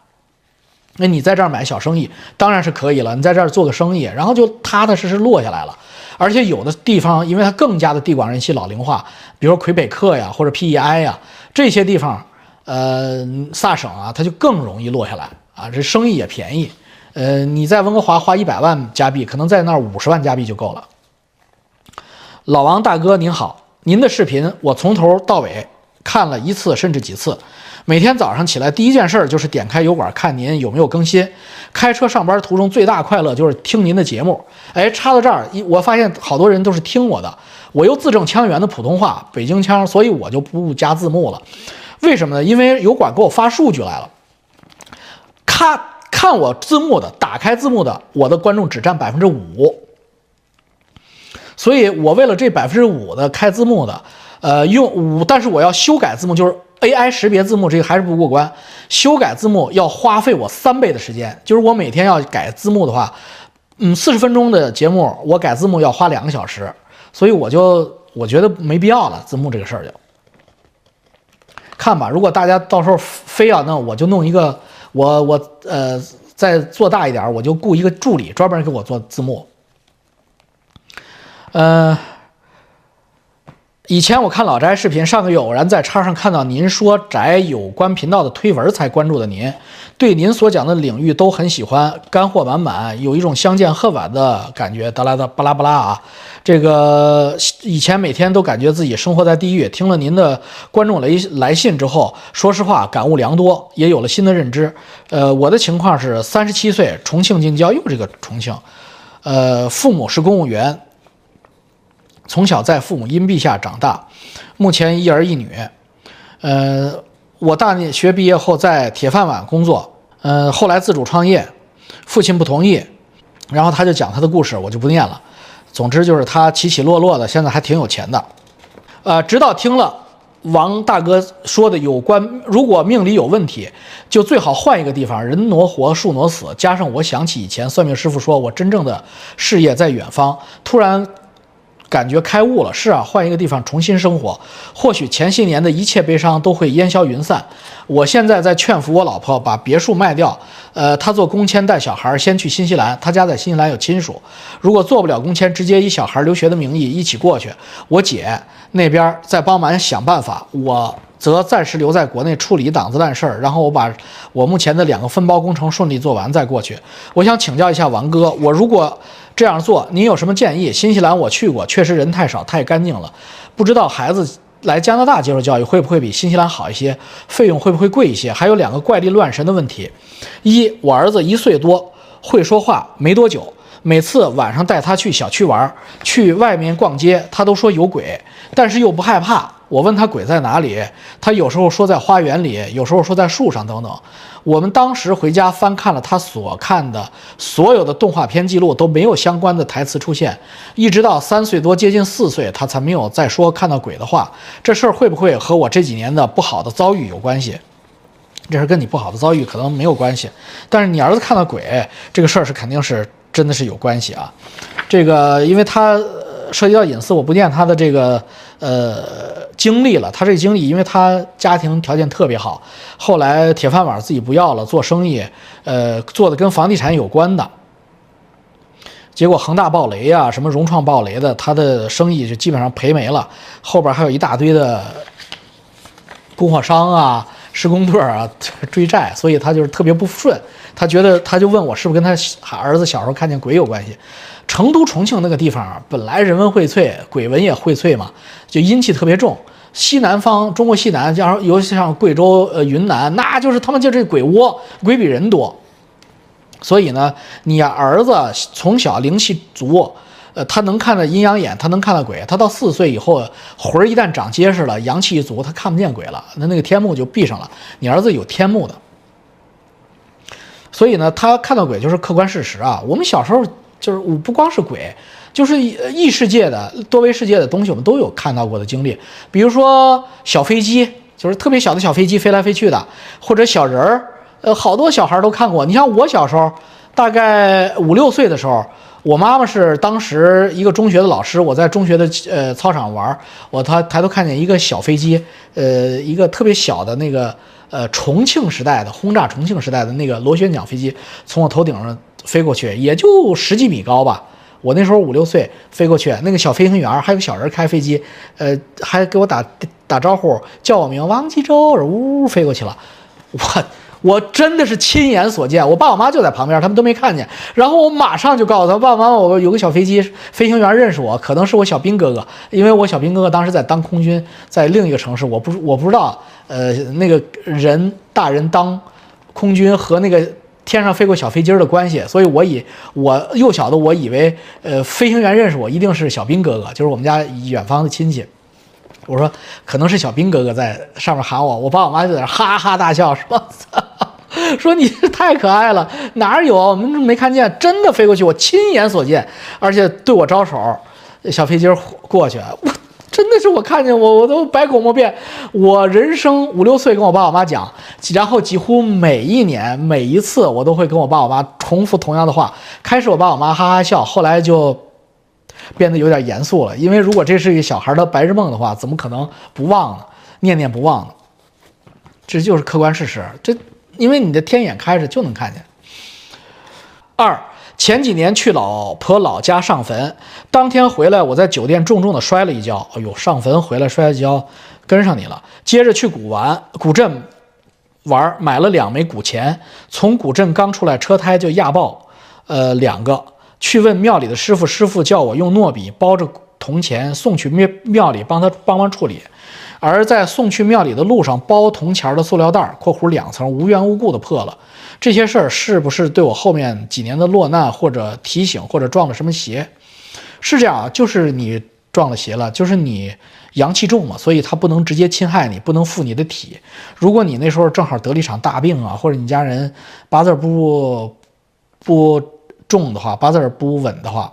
那你在这儿买小生意当然是可以了，你在这儿做个生意，然后就踏踏实实落下来了。而且有的地方，因为它更加的地广人稀、老龄化，比如魁北克呀或者 PEI 呀这些地方，呃，萨省啊，它就更容易落下来啊。这生意也便宜，呃，你在温哥华花一百万加币，可能在那儿五十万加币就够了。老王大哥您好，您的视频我从头到尾看了一次甚至几次。每天早上起来第一件事就是点开油管看您有没有更新。开车上班途中最大快乐就是听您的节目。哎，插到这儿，一我发现好多人都是听我的，我又字正腔圆的普通话，北京腔，所以我就不加字幕了。为什么呢？因为油管给我发数据来了，看看我字幕的，打开字幕的，我的观众只占百分之五。所以我为了这百分之五的开字幕的，呃，用五，但是我要修改字幕，就是。AI 识别字幕这个还是不过关，修改字幕要花费我三倍的时间。就是我每天要改字幕的话，嗯，四十分钟的节目我改字幕要花两个小时，所以我就我觉得没必要了，字幕这个事儿就看吧。如果大家到时候非要弄，我就弄一个，我我呃再做大一点，我就雇一个助理专门给我做字幕。呃。以前我看老宅视频，上个月偶然在叉上看到您说宅有关频道的推文，才关注的您。对您所讲的领域都很喜欢，干货满满，有一种相见恨晚的感觉。哒啦哒巴拉巴拉啊，这个以前每天都感觉自己生活在地狱，听了您的观众来来信之后，说实话感悟良多，也有了新的认知。呃，我的情况是三十七岁，重庆近郊，又这个重庆，呃，父母是公务员。从小在父母荫庇下长大，目前一儿一女。呃，我大学毕业后在铁饭碗工作，呃，后来自主创业，父亲不同意，然后他就讲他的故事，我就不念了。总之就是他起起落落的，现在还挺有钱的。呃，直到听了王大哥说的有关，如果命里有问题，就最好换一个地方，人挪活，树挪死。加上我想起以前算命师傅说我真正的事业在远方，突然。感觉开悟了，是啊，换一个地方重新生活，或许前些年的一切悲伤都会烟消云散。我现在在劝服我老婆把别墅卖掉，呃，她做工签带小孩先去新西兰，她家在新西兰有亲属。如果做不了工签，直接以小孩留学的名义一起过去。我姐那边再帮忙想办法，我则暂时留在国内处理档子烂事儿，然后我把我目前的两个分包工程顺利做完再过去。我想请教一下王哥，我如果。这样做，您有什么建议？新西兰我去过，确实人太少，太干净了。不知道孩子来加拿大接受教育会不会比新西兰好一些？费用会不会贵一些？还有两个怪力乱神的问题：一，我儿子一岁多，会说话没多久，每次晚上带他去小区玩，去外面逛街，他都说有鬼，但是又不害怕。我问他鬼在哪里，他有时候说在花园里，有时候说在树上等等。我们当时回家翻看了他所看的所有的动画片记录，都没有相关的台词出现。一直到三岁多，接近四岁，他才没有再说看到鬼的话。这事儿会不会和我这几年的不好的遭遇有关系？这事跟你不好的遭遇可能没有关系，但是你儿子看到鬼这个事儿是肯定是真的是有关系啊。这个因为他涉及到隐私，我不念他的这个呃。经历了他这个经历，因为他家庭条件特别好，后来铁饭碗自己不要了，做生意，呃，做的跟房地产有关的，结果恒大暴雷啊，什么融创暴雷的，他的生意就基本上赔没了，后边还有一大堆的供货商啊、施工队啊追债，所以他就是特别不顺，他觉得他就问我是不是跟他儿子小时候看见鬼有关系。成都、重庆那个地方，本来人文荟萃，鬼文也荟萃嘛，就阴气特别重。西南方，中国西南，像尤其像贵州、呃云南，那就是他们就这鬼窝，鬼比人多。所以呢，你儿子从小灵气足，呃，他能看到阴阳眼，他能看到鬼。他到四岁以后，魂儿一旦长结实了，阳气一足，他看不见鬼了，那那个天幕就闭上了。你儿子有天幕的，所以呢，他看到鬼就是客观事实啊。我们小时候。就是我不光是鬼，就是异世界的多维世界的东西，我们都有看到过的经历。比如说小飞机，就是特别小的小飞机飞来飞去的，或者小人儿，呃，好多小孩都看过。你像我小时候，大概五六岁的时候，我妈妈是当时一个中学的老师，我在中学的呃操场玩，我他抬头看见一个小飞机，呃，一个特别小的那个呃重庆时代的轰炸重庆时代的那个螺旋桨飞机，从我头顶上。飞过去也就十几米高吧，我那时候五六岁，飞过去那个小飞行员还有小人开飞机，呃，还给我打打招呼，叫我名王吉洲，呜飞过去了。我我真的是亲眼所见，我爸我妈就在旁边，他们都没看见。然后我马上就告诉他爸爸妈妈，我有个小飞机飞行员认识我，可能是我小兵哥哥，因为我小兵哥哥当时在当空军，在另一个城市，我不我不知道，呃，那个人大人当空军和那个。天上飞过小飞机的关系，所以我以我幼小的我以为，呃，飞行员认识我一定是小兵哥哥，就是我们家远方的亲戚。我说可能是小兵哥哥在上面喊我，我爸我妈就在那哈哈大笑，说 <laughs> 说你太可爱了，哪有我们没看见，真的飞过去，我亲眼所见，而且对我招手，小飞机儿过去，我。真的是我看见我我都百口莫辩。我人生五六岁跟我爸我妈讲，然后几乎每一年每一次我都会跟我爸我妈重复同样的话。开始我爸我妈哈哈笑，后来就变得有点严肃了。因为如果这是一个小孩的白日梦的话，怎么可能不忘呢？念念不忘呢？这就是客观事实。这因为你的天眼开着就能看见。二。前几年去老婆老家上坟，当天回来，我在酒店重重的摔了一跤。哎呦，上坟回来摔一跤，跟上你了。接着去古玩古镇玩，买了两枚古钱。从古镇刚出来，车胎就压爆，呃，两个。去问庙里的师傅，师傅叫我用糯米包着铜钱送去庙庙里，帮他帮忙处理。而在送去庙里的路上，包铜钱的塑料袋（括弧两层）无缘无故的破了。这些事儿是不是对我后面几年的落难或者提醒，或者撞了什么邪？是这样啊，就是你撞了邪了，就是你阳气重嘛，所以它不能直接侵害你，不能附你的体。如果你那时候正好得了一场大病啊，或者你家人八字不不重的话，八字不稳的话，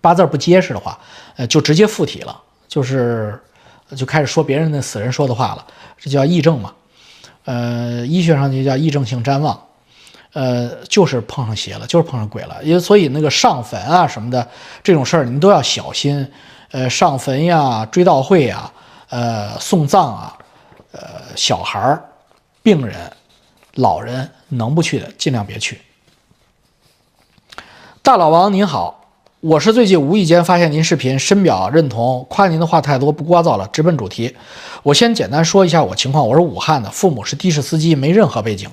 八字不结实的话，呃，就直接附体了，就是就开始说别人的死人说的话了，这叫癔症嘛。呃，医学上就叫癔症性谵妄，呃，就是碰上邪了，就是碰上鬼了。因所以那个上坟啊什么的这种事儿，你都要小心。呃，上坟呀、追悼会呀、呃、送葬啊、呃、小孩儿、病人、老人能不去的尽量别去。大老王您好。我是最近无意间发现您视频，深表认同。夸您的话太多，不聒噪了，直奔主题。我先简单说一下我情况。我是武汉的，父母是的士司机，没任何背景。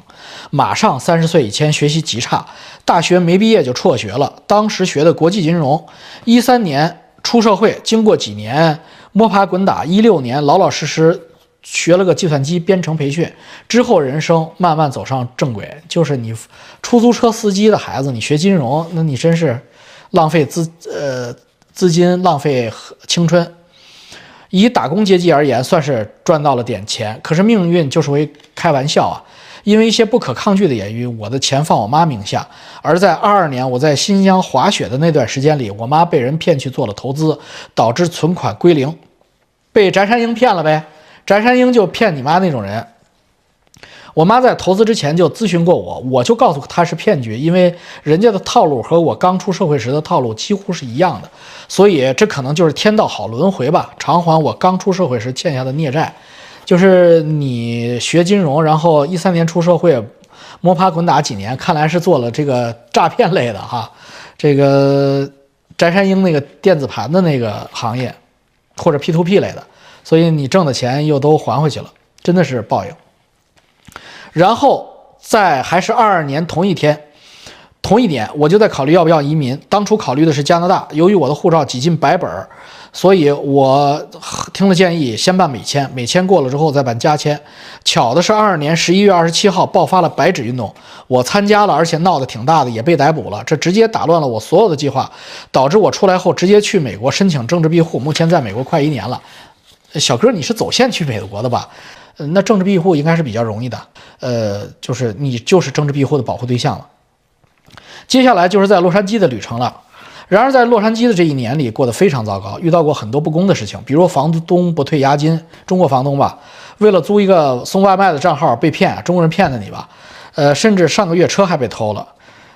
马上三十岁以前学习极差，大学没毕业就辍学了。当时学的国际金融，一三年出社会，经过几年摸爬滚打，一六年老老实实学了个计算机编程培训，之后人生慢慢走上正轨。就是你出租车司机的孩子，你学金融，那你真是。浪费资呃资金，浪费青春。以打工阶级而言，算是赚到了点钱。可是命运就是会开玩笑啊！因为一些不可抗拒的原因，我的钱放我妈名下。而在二二年我在新疆滑雪的那段时间里，我妈被人骗去做了投资，导致存款归零，被翟山鹰骗了呗。翟山鹰就骗你妈那种人。我妈在投资之前就咨询过我，我就告诉她是骗局，因为人家的套路和我刚出社会时的套路几乎是一样的，所以这可能就是天道好轮回吧，偿还我刚出社会时欠下的孽债。就是你学金融，然后一三年出社会，摸爬滚打几年，看来是做了这个诈骗类的哈，这个翟山鹰那个电子盘的那个行业，或者 P to P 类的，所以你挣的钱又都还回去了，真的是报应。然后在还是二二年同一天，同一年，我就在考虑要不要移民。当初考虑的是加拿大，由于我的护照几近白本儿，所以我听了建议，先办美签，美签过了之后再办加签。巧的是，二二年十一月二十七号爆发了白纸运动，我参加了，而且闹得挺大的，也被逮捕了。这直接打乱了我所有的计划，导致我出来后直接去美国申请政治庇护，目前在美国快一年了。小哥，你是走线去美国的吧？那政治庇护应该是比较容易的，呃，就是你就是政治庇护的保护对象了。接下来就是在洛杉矶的旅程了。然而在洛杉矶的这一年里过得非常糟糕，遇到过很多不公的事情，比如房东不退押金，中国房东吧，为了租一个送外卖的账号被骗，中国人骗的你吧，呃，甚至上个月车还被偷了。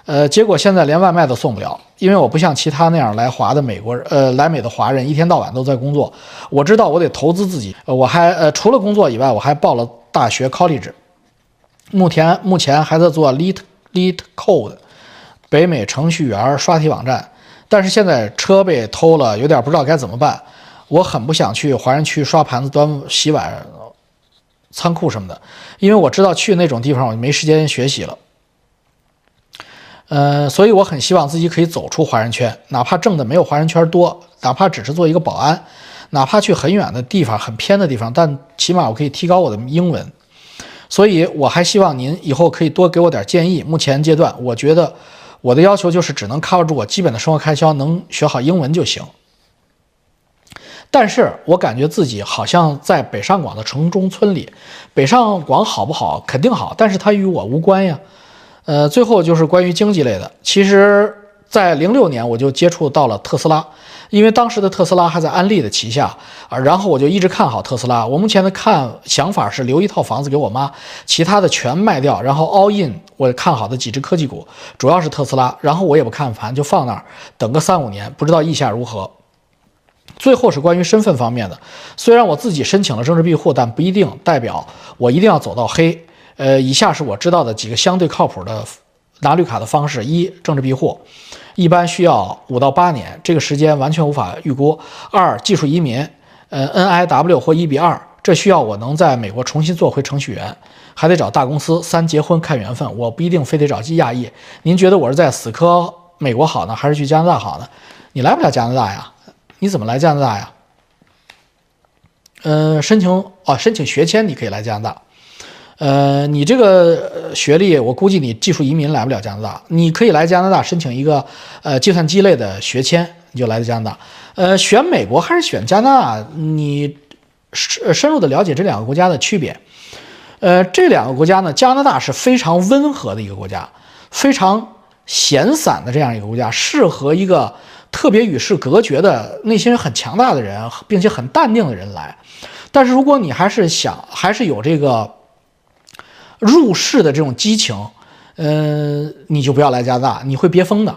呃，结果现在连外卖都送不了，因为我不像其他那样来华的美国人，呃，来美的华人一天到晚都在工作。我知道我得投资自己，我还呃除了工作以外，我还报了大学 college，目前目前还在做 lit lit code，北美程序员刷题网站。但是现在车被偷了，有点不知道该怎么办。我很不想去华人区刷盘子、端洗碗、仓库什么的，因为我知道去那种地方我就没时间学习了。呃，所以我很希望自己可以走出华人圈，哪怕挣的没有华人圈多，哪怕只是做一个保安，哪怕去很远的地方、很偏的地方，但起码我可以提高我的英文。所以我还希望您以后可以多给我点建议。目前阶段，我觉得我的要求就是只能 cover 住我基本的生活开销，能学好英文就行。但是我感觉自己好像在北上广的城中村里，北上广好不好？肯定好，但是它与我无关呀。呃，最后就是关于经济类的。其实，在零六年我就接触到了特斯拉，因为当时的特斯拉还在安利的旗下啊，然后我就一直看好特斯拉。我目前的看想法是留一套房子给我妈，其他的全卖掉，然后 all in 我看好的几只科技股，主要是特斯拉。然后我也不看盘，就放那儿等个三五年，不知道意下如何。最后是关于身份方面的，虽然我自己申请了政治庇护，但不一定代表我一定要走到黑。呃，以下是我知道的几个相对靠谱的拿绿卡的方式：一、政治庇护，一般需要五到八年，这个时间完全无法预估；二、技术移民，呃，NIW 或一比二，这需要我能在美国重新做回程序员，还得找大公司；三、结婚看缘分，我不一定非得找亚裔。您觉得我是在死磕美国好呢，还是去加拿大好呢？你来不了加拿大呀？你怎么来加拿大呀？呃，申请哦，申请学签你可以来加拿大。呃，你这个学历，我估计你技术移民来不了加拿大。你可以来加拿大申请一个呃计算机类的学签，你就来加拿大。呃，选美国还是选加拿大？你深深入的了解这两个国家的区别。呃，这两个国家呢，加拿大是非常温和的一个国家，非常闲散的这样一个国家，适合一个特别与世隔绝的、内心很强大的人，并且很淡定的人来。但是如果你还是想，还是有这个。入世的这种激情，呃，你就不要来加拿大，你会憋疯的。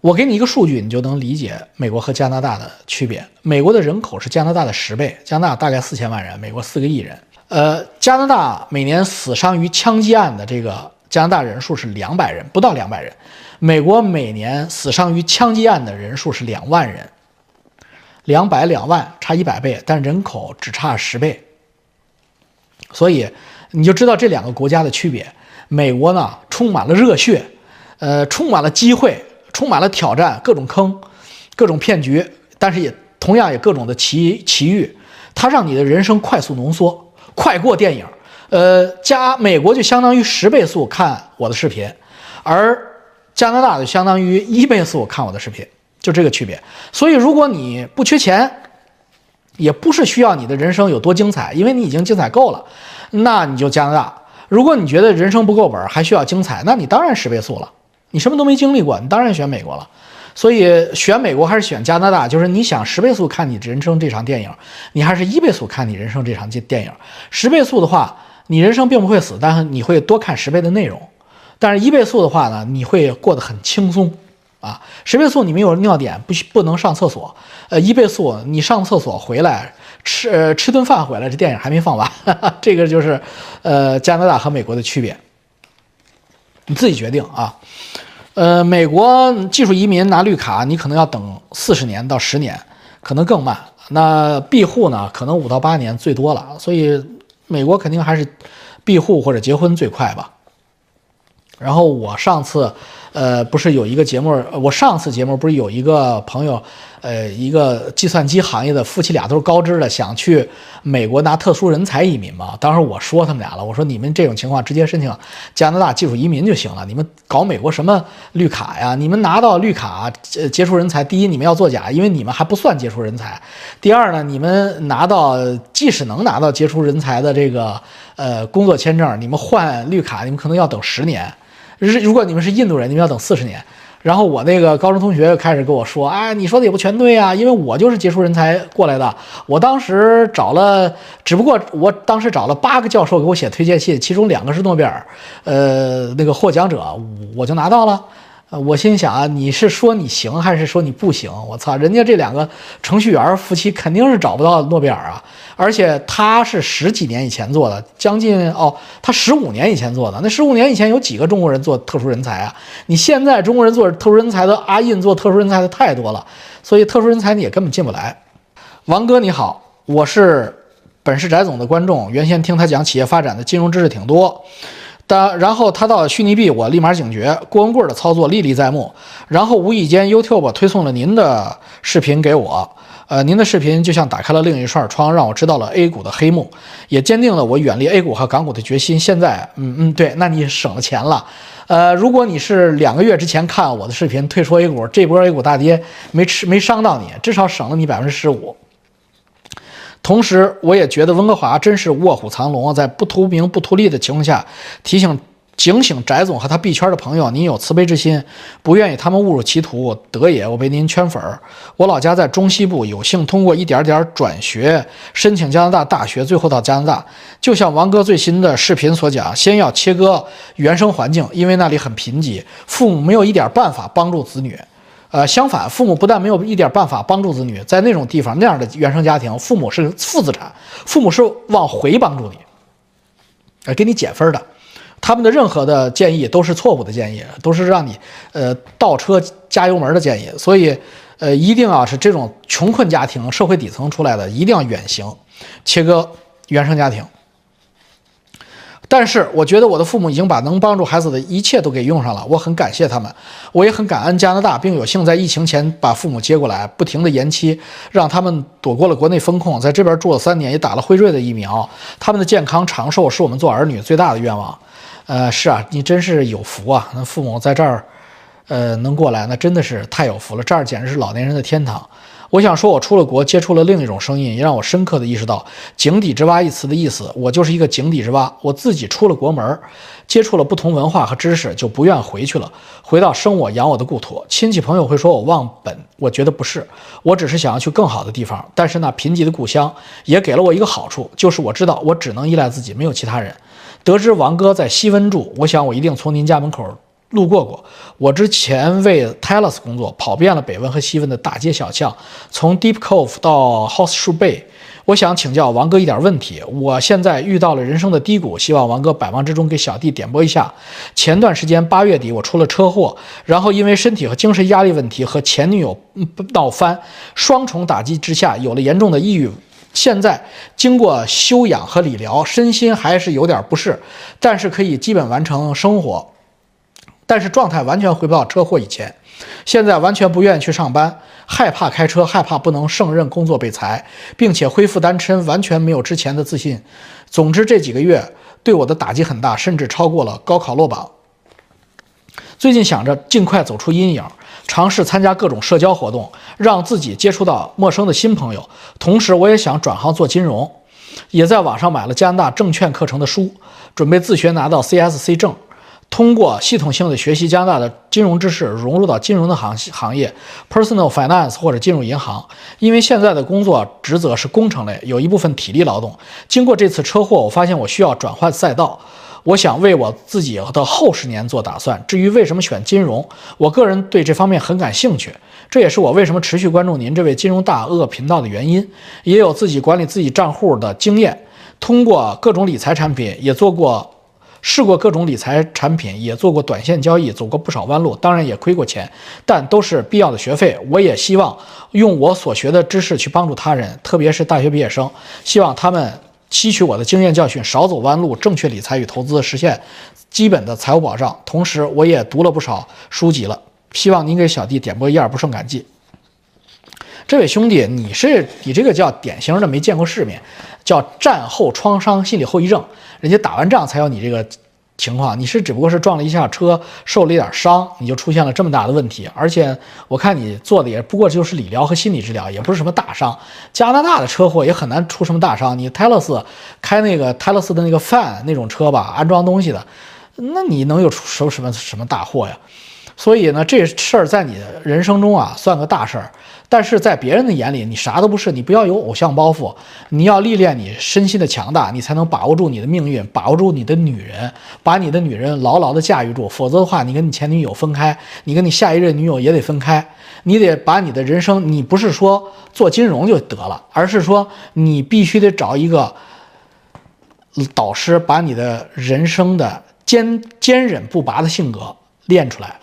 我给你一个数据，你就能理解美国和加拿大的区别。美国的人口是加拿大的十倍，加拿大大概四千万人，美国四个亿人。呃，加拿大每年死伤于枪击案的这个加拿大人数是两百人，不到两百人。美国每年死伤于枪击案的人数是两万人，两百两万差一百倍，但人口只差十倍，所以。你就知道这两个国家的区别。美国呢，充满了热血，呃，充满了机会，充满了挑战，各种坑，各种骗局，但是也同样也各种的奇奇遇。它让你的人生快速浓缩，快过电影。呃，加美国就相当于十倍速看我的视频，而加拿大就相当于一倍速看我的视频，就这个区别。所以，如果你不缺钱，也不是需要你的人生有多精彩，因为你已经精彩够了。那你就加拿大。如果你觉得人生不够本，还需要精彩，那你当然十倍速了。你什么都没经历过，你当然选美国了。所以选美国还是选加拿大，就是你想十倍速看你人生这场电影，你还是一倍速看你人生这场电电影。十倍速的话，你人生并不会死，但是你会多看十倍的内容。但是一倍速的话呢，你会过得很轻松啊。十倍速你没有尿点，不不能上厕所。呃，一倍速你上厕所回来。吃呃吃顿饭回来，这电影还没放完，<laughs> 这个就是，呃加拿大和美国的区别，你自己决定啊。呃，美国技术移民拿绿卡，你可能要等四十年到十年，可能更慢。那庇护呢，可能五到八年最多了。所以美国肯定还是庇护或者结婚最快吧。然后我上次。呃，不是有一个节目，我上次节目不是有一个朋友，呃，一个计算机行业的夫妻俩都是高知的，想去美国拿特殊人才移民嘛。当时我说他们俩了，我说你们这种情况直接申请加拿大技术移民就行了，你们搞美国什么绿卡呀？你们拿到绿卡，呃，杰出人才，第一你们要作假，因为你们还不算杰出人才；第二呢，你们拿到即使能拿到杰出人才的这个呃工作签证，你们换绿卡，你们可能要等十年。是，如果你们是印度人，你们要等四十年。然后我那个高中同学又开始跟我说：“哎，你说的也不全对啊，因为我就是杰出人才过来的。我当时找了，只不过我当时找了八个教授给我写推荐信，其中两个是诺贝尔，呃，那个获奖者，我就拿到了。”我心想啊，你是说你行还是说你不行？我操，人家这两个程序员夫妻肯定是找不到诺贝尔啊！而且他是十几年以前做的，将近哦，他十五年以前做的。那十五年以前有几个中国人做特殊人才啊？你现在中国人做特殊人才的阿印做特殊人才的太多了，所以特殊人才你也根本进不来。王哥你好，我是本市翟总的观众，原先听他讲企业发展的金融知识挺多。但然后他到虚拟币，我立马警觉，郭文贵的操作历历在目。然后无意间 YouTube 推送了您的视频给我，呃，您的视频就像打开了另一扇窗，让我知道了 A 股的黑幕，也坚定了我远离 A 股和港股的决心。现在，嗯嗯，对，那你省了钱了。呃，如果你是两个月之前看我的视频退出 A 股，这波 A 股大跌没吃没伤到你，至少省了你百分之十五。同时，我也觉得温哥华真是卧虎藏龙，在不图名不图利的情况下，提醒、警醒翟总和他币圈的朋友，您有慈悲之心，不愿意他们误入歧途，得也。我为您圈粉儿。我老家在中西部，有幸通过一点点转学申请加拿大大学，最后到加拿大。就像王哥最新的视频所讲，先要切割原生环境，因为那里很贫瘠，父母没有一点办法帮助子女。呃，相反，父母不但没有一点办法帮助子女，在那种地方那样的原生家庭，父母是负资产，父母是往回帮助你，呃，给你减分的。他们的任何的建议都是错误的建议，都是让你呃倒车加油门的建议。所以，呃，一定要是这种穷困家庭、社会底层出来的，一定要远行，切割原生家庭。但是我觉得我的父母已经把能帮助孩子的一切都给用上了，我很感谢他们，我也很感恩加拿大，并有幸在疫情前把父母接过来，不停的延期，让他们躲过了国内风控，在这边住了三年，也打了辉瑞的疫苗，他们的健康长寿是我们做儿女最大的愿望。呃，是啊，你真是有福啊，那父母在这儿，呃，能过来，那真的是太有福了，这儿简直是老年人的天堂。我想说，我出了国，接触了另一种声音，也让我深刻的意识到“井底之蛙”一词的意思。我就是一个井底之蛙，我自己出了国门，接触了不同文化和知识，就不愿回去了，回到生我养我的故土。亲戚朋友会说我忘本，我觉得不是，我只是想要去更好的地方。但是那贫瘠的故乡也给了我一个好处，就是我知道我只能依赖自己，没有其他人。得知王哥在西温住，我想我一定从您家门口。路过过，我之前为 Talos 工作，跑遍了北温和西温的大街小巷，从 Deep Cove 到 Horseshoe Bay。我想请教王哥一点问题。我现在遇到了人生的低谷，希望王哥百忙之中给小弟点拨一下。前段时间八月底我出了车祸，然后因为身体和精神压力问题和前女友闹翻，双重打击之下有了严重的抑郁。现在经过休养和理疗，身心还是有点不适，但是可以基本完成生活。但是状态完全回不到车祸以前，现在完全不愿意去上班，害怕开车，害怕不能胜任工作被裁，并且恢复单身，完全没有之前的自信。总之这几个月对我的打击很大，甚至超过了高考落榜。最近想着尽快走出阴影，尝试参加各种社交活动，让自己接触到陌生的新朋友。同时，我也想转行做金融，也在网上买了加拿大证券课程的书，准备自学拿到 CSC 证。通过系统性的学习加拿大的金融知识，融入到金融的行行业，personal finance 或者进入银行。因为现在的工作职责是工程类，有一部分体力劳动。经过这次车祸，我发现我需要转换赛道。我想为我自己的后十年做打算。至于为什么选金融，我个人对这方面很感兴趣，这也是我为什么持续关注您这位金融大鳄频道的原因。也有自己管理自己账户的经验，通过各种理财产品也做过。试过各种理财产品，也做过短线交易，走过不少弯路，当然也亏过钱，但都是必要的学费。我也希望用我所学的知识去帮助他人，特别是大学毕业生，希望他们吸取我的经验教训，少走弯路，正确理财与投资，实现基本的财务保障。同时，我也读了不少书籍了，希望您给小弟点播一二，不胜感激。这位兄弟，你是你这个叫典型的没见过世面，叫战后创伤心理后遗症。人家打完仗才有你这个情况，你是只不过是撞了一下车，受了一点伤，你就出现了这么大的问题。而且我看你做的也不过就是理疗和心理治疗，也不是什么大伤。加拿大的车祸也很难出什么大伤。你泰勒斯开那个泰勒斯的那个 fan 那种车吧，安装东西的，那你能有出什么什么大祸呀？所以呢，这事儿在你的人生中啊，算个大事儿。但是在别人的眼里，你啥都不是。你不要有偶像包袱，你要历练你身心的强大，你才能把握住你的命运，把握住你的女人，把你的女人牢牢的驾驭住。否则的话，你跟你前女友分开，你跟你下一任女友也得分开。你得把你的人生，你不是说做金融就得了，而是说你必须得找一个导师，把你的人生的坚坚忍不拔的性格练出来。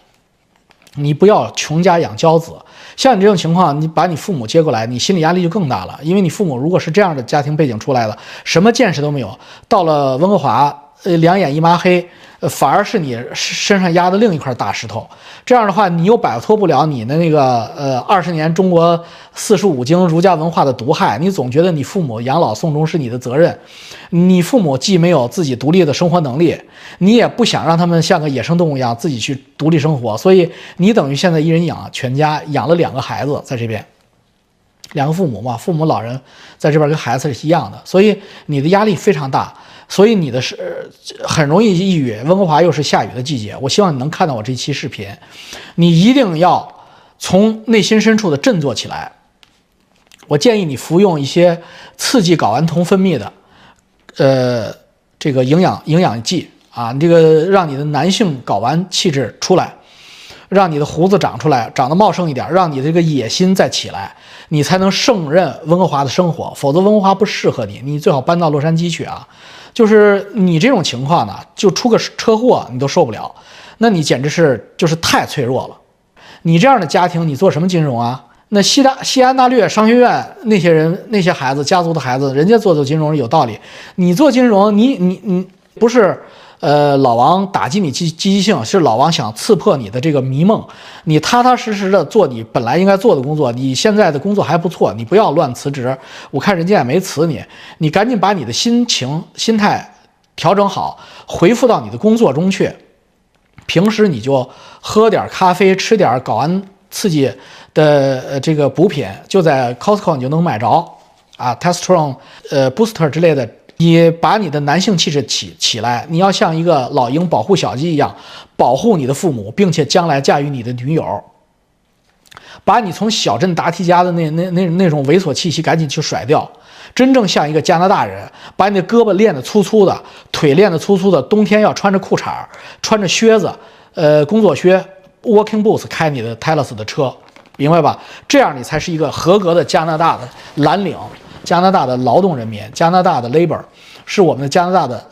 你不要穷家养骄子。像你这种情况，你把你父母接过来，你心理压力就更大了。因为你父母如果是这样的家庭背景出来的，什么见识都没有，到了温哥华，呃，两眼一抹黑。呃，反而是你身上压的另一块大石头。这样的话，你又摆脱不了你的那个呃二十年中国四书五经儒家文化的毒害。你总觉得你父母养老送终是你的责任，你父母既没有自己独立的生活能力，你也不想让他们像个野生动物一样自己去独立生活，所以你等于现在一人养全家，养了两个孩子在这边，两个父母嘛，父母老人在这边跟孩子是一样的，所以你的压力非常大。所以你的是很容易抑郁，温哥华又是下雨的季节。我希望你能看到我这期视频，你一定要从内心深处的振作起来。我建议你服用一些刺激睾丸酮分泌的，呃，这个营养营养剂啊，这个让你的男性睾丸气质出来，让你的胡子长出来，长得茂盛一点，让你这个野心再起来，你才能胜任温哥华的生活。否则温哥华不适合你，你最好搬到洛杉矶去啊。就是你这种情况呢，就出个车祸你都受不了，那你简直是就是太脆弱了。你这样的家庭，你做什么金融啊？那西大西安大略商学院那些人那些孩子家族的孩子，人家做做金融有道理。你做金融，你你你不是，呃，老王打击你积积极性，是老王想刺破你的这个迷梦。你踏踏实实的做你本来应该做的工作。你现在的工作还不错，你不要乱辞职。我看人家也没辞你，你赶紧把你的心情心态调整好，回复到你的工作中去。平时你就喝点咖啡，吃点睾丸刺激。的呃这个补品就在 Costco 你就能买着啊 t e s t r o n 呃 Booster 之类的，你把你的男性气质起起来，你要像一个老鹰保护小鸡一样保护你的父母，并且将来驾驭你的女友，把你从小镇答题家的那那那那种猥琐气息赶紧去甩掉，真正像一个加拿大人，把你的胳膊练得粗粗的，腿练得粗粗的，冬天要穿着裤衩，穿着靴子，呃工作靴 Walking Boots 开你的 t e l o s 的车。明白吧？这样你才是一个合格的加拿大的蓝领，加拿大的劳动人民，加拿大的 labor，是我们的加拿大的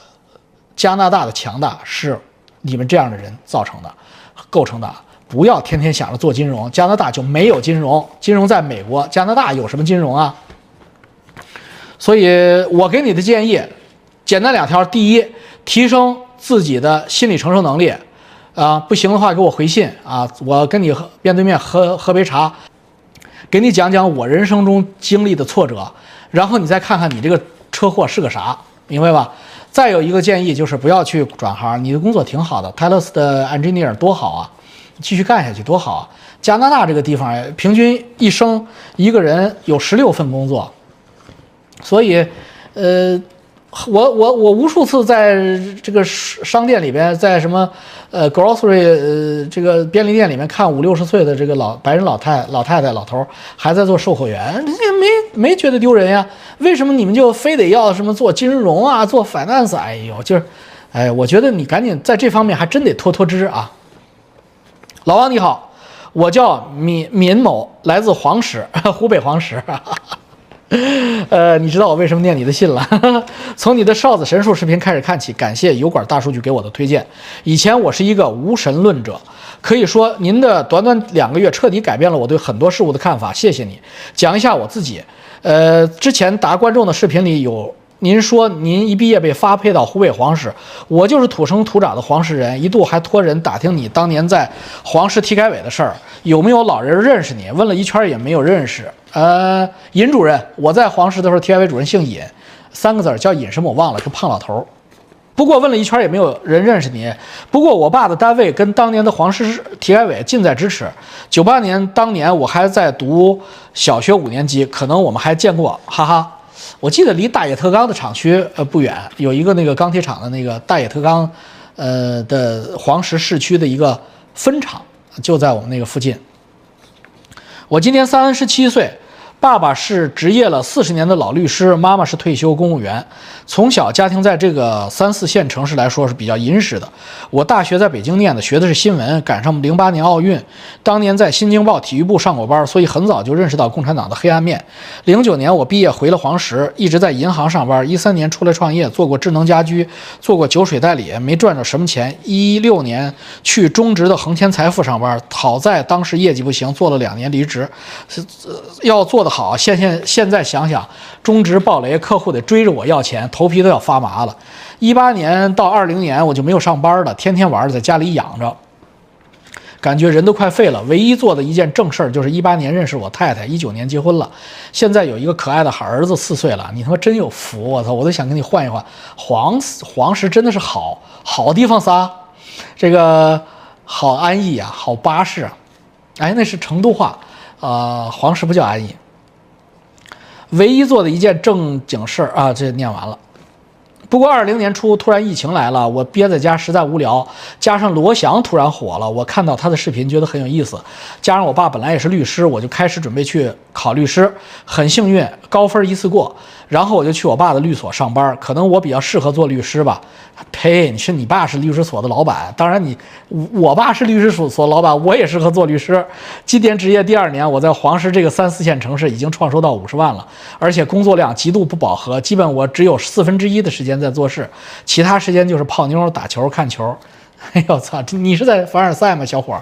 加拿大的强大是你们这样的人造成的，构成的。不要天天想着做金融，加拿大就没有金融，金融在美国，加拿大有什么金融啊？所以我给你的建议，简单两条：第一，提升自己的心理承受能力。啊，不行的话给我回信啊，我跟你面对面喝喝杯茶，给你讲讲我人生中经历的挫折，然后你再看看你这个车祸是个啥，明白吧？再有一个建议就是不要去转行，你的工作挺好的泰勒斯的 engineer 多好啊，继续干下去多好啊！加拿大这个地方平均一生一个人有十六份工作，所以，呃。我我我无数次在这个商店里边，在什么呃 grocery 呃这个便利店里面看五六十岁的这个老白人老太老太太老头还在做售货员，人家没没觉得丢人呀？为什么你们就非得要什么做金融啊，做 finance？哎呦，就是，哎，我觉得你赶紧在这方面还真得脱脱脂啊。老王你好，我叫闵闵某，来自黄石，<laughs> 湖北黄石。<laughs> 呃，你知道我为什么念你的信了？<laughs> 从你的哨子神术视频开始看起，感谢油管大数据给我的推荐。以前我是一个无神论者，可以说您的短短两个月彻底改变了我对很多事物的看法。谢谢你。讲一下我自己，呃，之前答观众的视频里有。您说您一毕业被发配到湖北黄石，我就是土生土长的黄石人，一度还托人打听你当年在黄石体改委的事儿，有没有老人认识你？问了一圈也没有认识。呃，尹主任，我在黄石的时候，体改委主任姓尹，三个字儿叫尹什么我忘了，是胖老头儿。不过问了一圈也没有人认识你。不过我爸的单位跟当年的黄石体改委近在咫尺。九八年当年我还在读小学五年级，可能我们还见过，哈哈。我记得离大冶特钢的厂区呃不远，有一个那个钢铁厂的那个大冶特钢，呃的黄石市区的一个分厂，就在我们那个附近。我今年三十七岁。爸爸是执业了四十年的老律师，妈妈是退休公务员。从小家庭在这个三四线城市来说是比较殷实的。我大学在北京念的，学的是新闻，赶上零八年奥运，当年在新京报体育部上过班，所以很早就认识到共产党的黑暗面。零九年我毕业回了黄石，一直在银行上班。一三年出来创业，做过智能家居，做过酒水代理，没赚着什么钱。一六年去中植的恒天财富上班，好在当时业绩不行，做了两年离职，要做的。好，现现现在想想，中植暴雷，客户得追着我要钱，头皮都要发麻了。一八年到二零年，我就没有上班了，天天玩在家里养着，感觉人都快废了。唯一做的一件正事儿，就是一八年认识我太太，一九年结婚了，现在有一个可爱的好儿子，四岁了。你他妈真有福，我操，我都想跟你换一换。黄黄石真的是好好地方撒，这个好安逸啊，好巴适啊。哎，那是成都话，呃，黄石不叫安逸。唯一做的一件正经事儿啊，这念完了。不过二零年初突然疫情来了，我憋在家实在无聊，加上罗翔突然火了，我看到他的视频觉得很有意思，加上我爸本来也是律师，我就开始准备去考律师。很幸运，高分一次过。然后我就去我爸的律所上班，可能我比较适合做律师吧。呸！你是你爸是律师所的老板，当然你我爸是律师所所老板，我也适合做律师。今年职业第二年，我在黄石这个三四线城市已经创收到五十万了，而且工作量极度不饱和，基本我只有四分之一的时间。在做事，其他时间就是泡妞、打球、看球。<laughs> 哎呦操！你是在凡尔赛吗，小伙？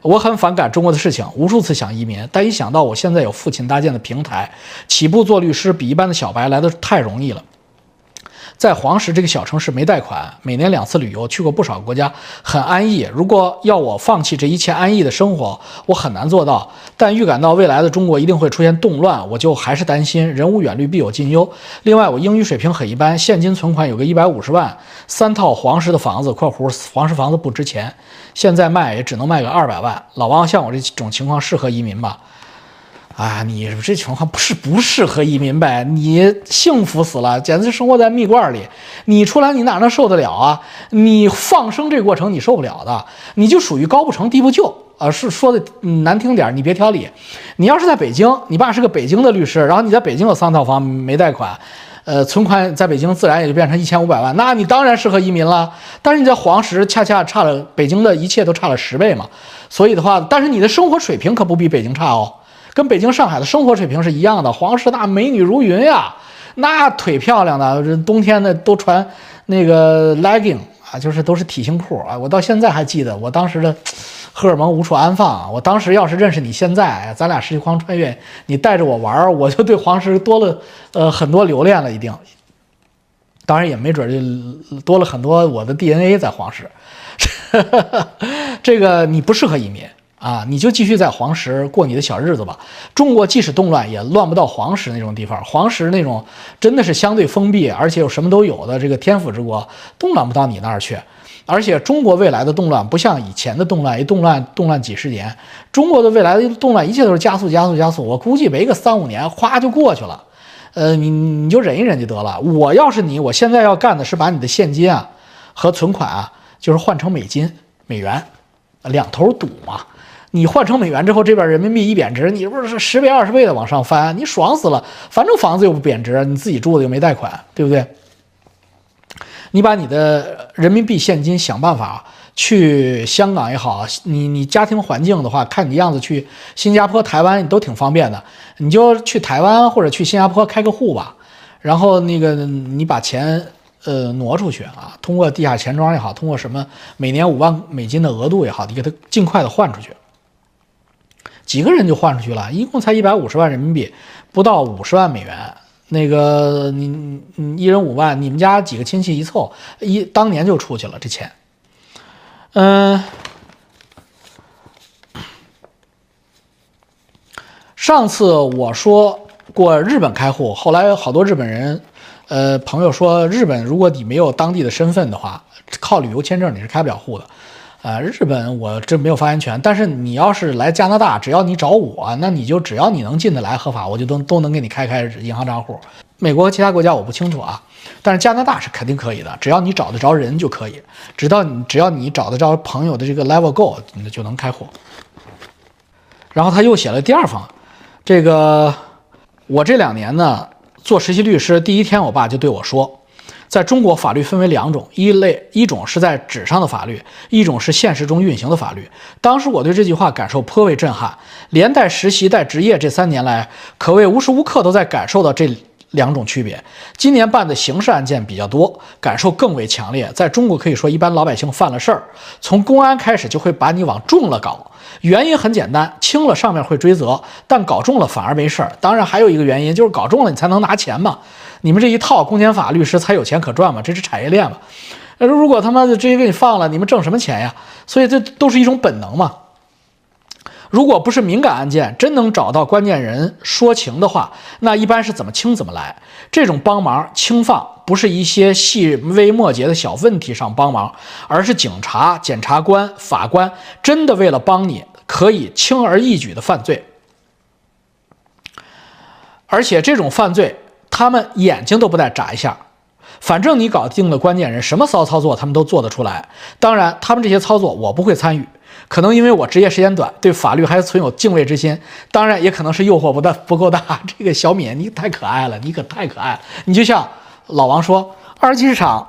我很反感中国的事情，无数次想移民，但一想到我现在有父亲搭建的平台，起步做律师比一般的小白来的太容易了。在黄石这个小城市没贷款，每年两次旅游，去过不少国家，很安逸。如果要我放弃这一切安逸的生活，我很难做到。但预感到未来的中国一定会出现动乱，我就还是担心。人无远虑，必有近忧。另外，我英语水平很一般，现金存款有个一百五十万，三套黄石的房子（括弧黄石房子不值钱，现在卖也只能卖个二百万）。老王，像我这种情况适合移民吧？啊，你这情况不是不适合移民呗？你幸福死了，简直生活在蜜罐里。你出来，你哪能受得了啊？你放生这过程你受不了的，你就属于高不成低不就啊。是说的难听点，你别挑理。你要是在北京，你爸是个北京的律师，然后你在北京有三套房没贷款，呃，存款在北京自然也就变成一千五百万，那你当然适合移民了。但是你在黄石恰恰差了北京的一切都差了十倍嘛，所以的话，但是你的生活水平可不比北京差哦。跟北京、上海的生活水平是一样的，黄石那美女如云呀，那腿漂亮的，冬天的都穿那个 legging 啊，就是都是体型裤啊。我到现在还记得，我当时的荷尔蒙无处安放啊。我当时要是认识你现在，咱俩时空穿越，你带着我玩，我就对黄石多了呃很多留恋了，一定。当然也没准就多了很多我的 DNA 在黄石。<laughs> 这个你不适合移民。啊，你就继续在黄石过你的小日子吧。中国即使动乱，也乱不到黄石那种地方。黄石那种真的是相对封闭，而且有什么都有的这个天府之国，动乱不到你那儿去。而且中国未来的动乱不像以前的动乱，一动乱动乱几十年。中国的未来的动乱，一切都是加速、加速、加速。我估计没个三五年，哗就过去了。呃，你你就忍一忍就得了。我要是你，我现在要干的是把你的现金啊和存款啊，就是换成美金、美元，两头赌嘛。你换成美元之后，这边人民币一贬值，你不是十倍、二十倍的往上翻，你爽死了。反正房子又不贬值，你自己住的又没贷款，对不对？你把你的人民币现金想办法去香港也好，你你家庭环境的话，看你样子去新加坡、台湾都挺方便的，你就去台湾或者去新加坡开个户吧。然后那个你把钱呃挪出去啊，通过地下钱庄也好，通过什么每年五万美金的额度也好，你给它尽快的换出去。几个人就换出去了，一共才一百五十万人民币，不到五十万美元。那个你你一人五万，你们家几个亲戚一凑，一当年就出去了这钱。嗯，上次我说过日本开户，后来好多日本人，呃，朋友说日本如果你没有当地的身份的话，靠旅游签证你是开不了户的。呃，日本我这没有发言权，但是你要是来加拿大，只要你找我，那你就只要你能进得来合法，我就都都能给你开开银行账户。美国和其他国家我不清楚啊，但是加拿大是肯定可以的，只要你找得着人就可以，直到你只要你找得着朋友的这个 level go，你就能开户。然后他又写了第二封，这个我这两年呢做实习律师，第一天我爸就对我说。在中国，法律分为两种，一类一种是在纸上的法律，一种是现实中运行的法律。当时我对这句话感受颇为震撼，连带实习带职业这三年来，可谓无时无刻都在感受到这两种区别。今年办的刑事案件比较多，感受更为强烈。在中国，可以说一般老百姓犯了事儿，从公安开始就会把你往重了搞。原因很简单，轻了上面会追责，但搞重了反而没事儿。当然还有一个原因，就是搞重了你才能拿钱嘛。你们这一套公检法律师才有钱可赚嘛，这是产业链嘛。那如果他妈的直接给你放了，你们挣什么钱呀？所以这都是一种本能嘛。如果不是敏感案件，真能找到关键人说情的话，那一般是怎么轻怎么来。这种帮忙轻放，不是一些细微末节的小问题上帮忙，而是警察、检察官、法官真的为了帮你，可以轻而易举的犯罪。而且这种犯罪，他们眼睛都不带眨一下。反正你搞定了关键人，什么骚操作他们都做得出来。当然，他们这些操作我不会参与。可能因为我职业时间短，对法律还存有敬畏之心，当然也可能是诱惑不大不够大。这个小敏，你太可爱了，你可太可爱了。你就像老王说，二级市场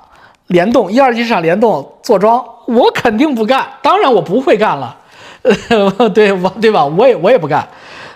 联动，一二级市场联动坐庄，我肯定不干，当然我不会干了。呃 <laughs> 对，我对吧？我也我也不干。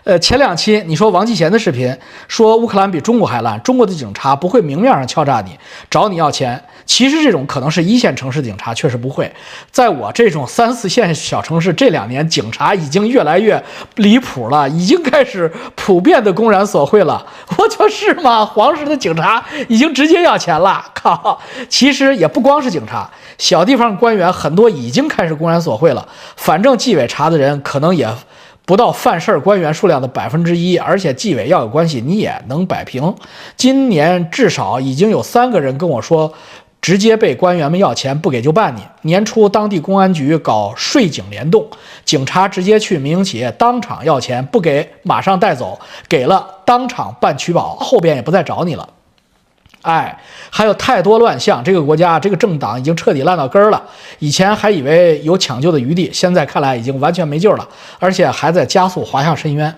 呃，前两期你说王继贤的视频说乌克兰比中国还烂，中国的警察不会明面上敲诈你，找你要钱。其实这种可能是一线城市警察确实不会，在我这种三四线小城市，这两年警察已经越来越离谱了，已经开始普遍的公然索贿了。<laughs> 我就是嘛，黄石的警察已经直接要钱了，靠！其实也不光是警察，小地方官员很多已经开始公然索贿了。反正纪委查的人可能也。不到犯事儿官员数量的百分之一，而且纪委要有关系，你也能摆平。今年至少已经有三个人跟我说，直接被官员们要钱，不给就办你。年初当地公安局搞税警联动，警察直接去民营企业当场要钱，不给马上带走，给了当场办取保，后边也不再找你了。哎，还有太多乱象，这个国家这个政党已经彻底烂到根儿了。以前还以为有抢救的余地，现在看来已经完全没救了，而且还在加速滑向深渊。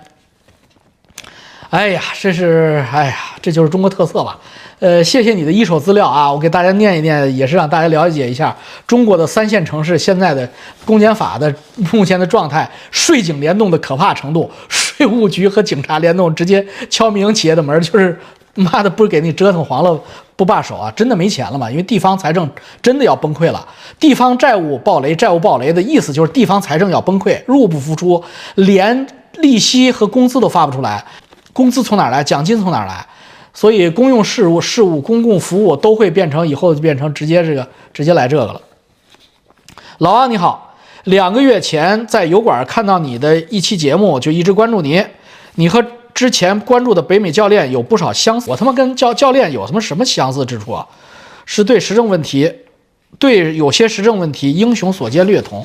哎呀，这是哎呀，这就是中国特色吧？呃，谢谢你的一手资料啊，我给大家念一念，也是让大家了解一下中国的三线城市现在的公检法的目前的状态，税警联动的可怕程度，税务局和警察联动，直接敲民营企业的门，就是。妈的，不给你折腾黄了不罢手啊！真的没钱了吗？因为地方财政真的要崩溃了。地方债务暴雷，债务暴雷的意思就是地方财政要崩溃，入不敷出，连利息和工资都发不出来。工资从哪来？奖金从哪来？所以公用事务、事务、公共服务都会变成以后就变成直接这个直接来这个了。老王你好，两个月前在油管看到你的一期节目，就一直关注你，你和。之前关注的北美教练有不少相似，我他妈跟教教练有他妈什么相似之处啊？是对时政问题，对有些时政问题英雄所见略同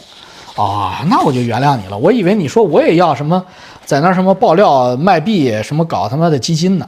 啊，那我就原谅你了。我以为你说我也要什么，在那什么爆料卖币，什么搞他妈的基金呢？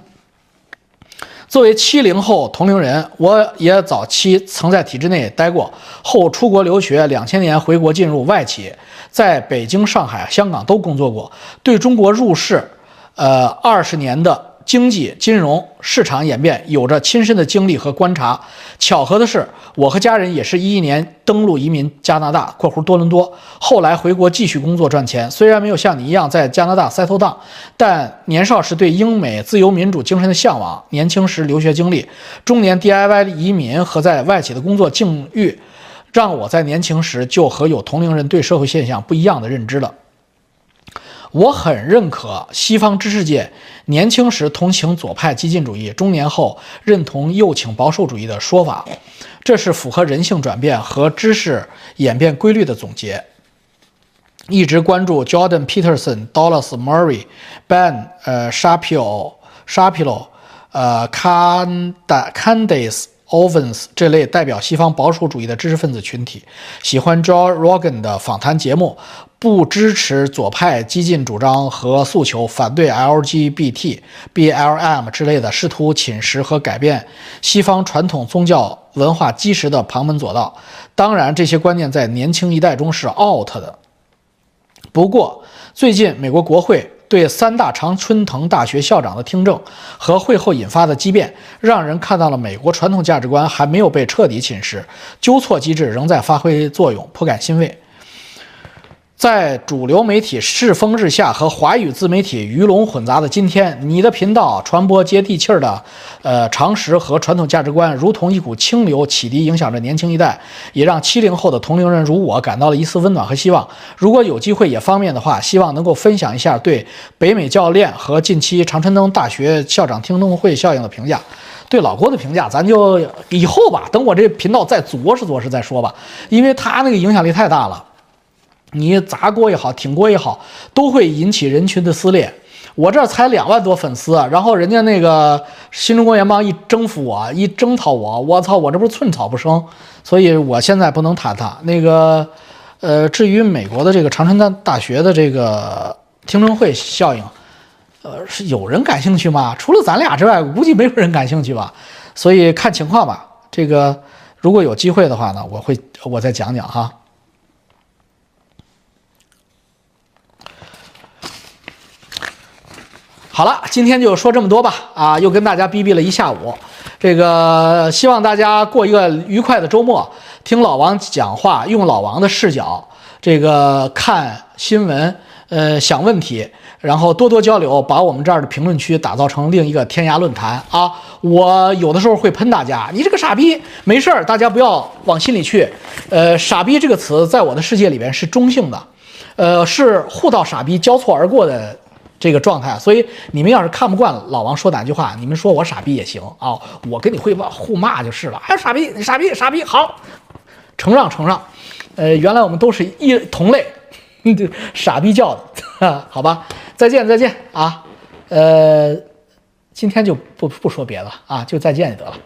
作为七零后同龄人，我也早期曾在体制内待过，后出国留学，两千年回国进入外企，在北京、上海、香港都工作过，对中国入世。呃，二十年的经济、金融市场演变，有着亲身的经历和观察。巧合的是，我和家人也是一一年登陆移民加拿大（括弧多伦多），后来回国继续工作赚钱。虽然没有像你一样在加拿大 settle down，但年少时对英美自由民主精神的向往，年轻时留学经历，中年 DIY 移民和在外企的工作境遇，让我在年轻时就和有同龄人对社会现象不一样的认知了。我很认可西方知识界年轻时同情左派激进主义，中年后认同右倾保守主义的说法，这是符合人性转变和知识演变规律的总结。一直关注 Jordan Peterson、Dallas Murray、Ben 呃 Shapiro、Shapiro 呃 Candace Owens 这类代表西方保守主义的知识分子群体，喜欢 Joe Rogan 的访谈节目。不支持左派激进主张和诉求，反对 LGBT、BLM 之类的试图侵蚀和改变西方传统宗教文化基石的旁门左道。当然，这些观念在年轻一代中是 out 的。不过，最近美国国会对三大常春藤大学校长的听证和会后引发的激辩，让人看到了美国传统价值观还没有被彻底侵蚀，纠错机制仍在发挥作用，颇感欣慰。在主流媒体世风日下和华语自媒体鱼龙混杂的今天，你的频道传播接地气儿的，呃，常识和传统价值观，如同一股清流，启迪影响着年轻一代，也让七零后的同龄人如我感到了一丝温暖和希望。如果有机会也方便的话，希望能够分享一下对北美教练和近期常春藤大学校长听证会效应的评价。对老郭的评价，咱就以后吧，等我这频道再琢实琢实再说吧，因为他那个影响力太大了。你砸锅也好，挺锅也好，都会引起人群的撕裂。我这才两万多粉丝，然后人家那个新中国联邦一征服我，一征讨我，我操，我这不是寸草不生。所以我现在不能谈他那个，呃，至于美国的这个长春大大学的这个听证会效应，呃，是有人感兴趣吗？除了咱俩之外，估计没有人感兴趣吧。所以看情况吧。这个如果有机会的话呢，我会我再讲讲哈。好了，今天就说这么多吧。啊，又跟大家逼逼了一下午，这个希望大家过一个愉快的周末，听老王讲话，用老王的视角，这个看新闻，呃，想问题，然后多多交流，把我们这儿的评论区打造成另一个天涯论坛啊！我有的时候会喷大家，你这个傻逼，没事儿，大家不要往心里去。呃，傻逼这个词在我的世界里边是中性的，呃，是互道傻逼交错而过的这个状态。所以你们要是看不惯老王说哪句话，你们说我傻逼也行啊，我跟你汇报互骂就是了。哎，傻逼，傻逼，傻逼，好，承让，承让。呃，原来我们都是一同类，<laughs> 傻逼叫的，好吧？再见，再见啊！呃，今天就不不说别的啊，就再见就得了。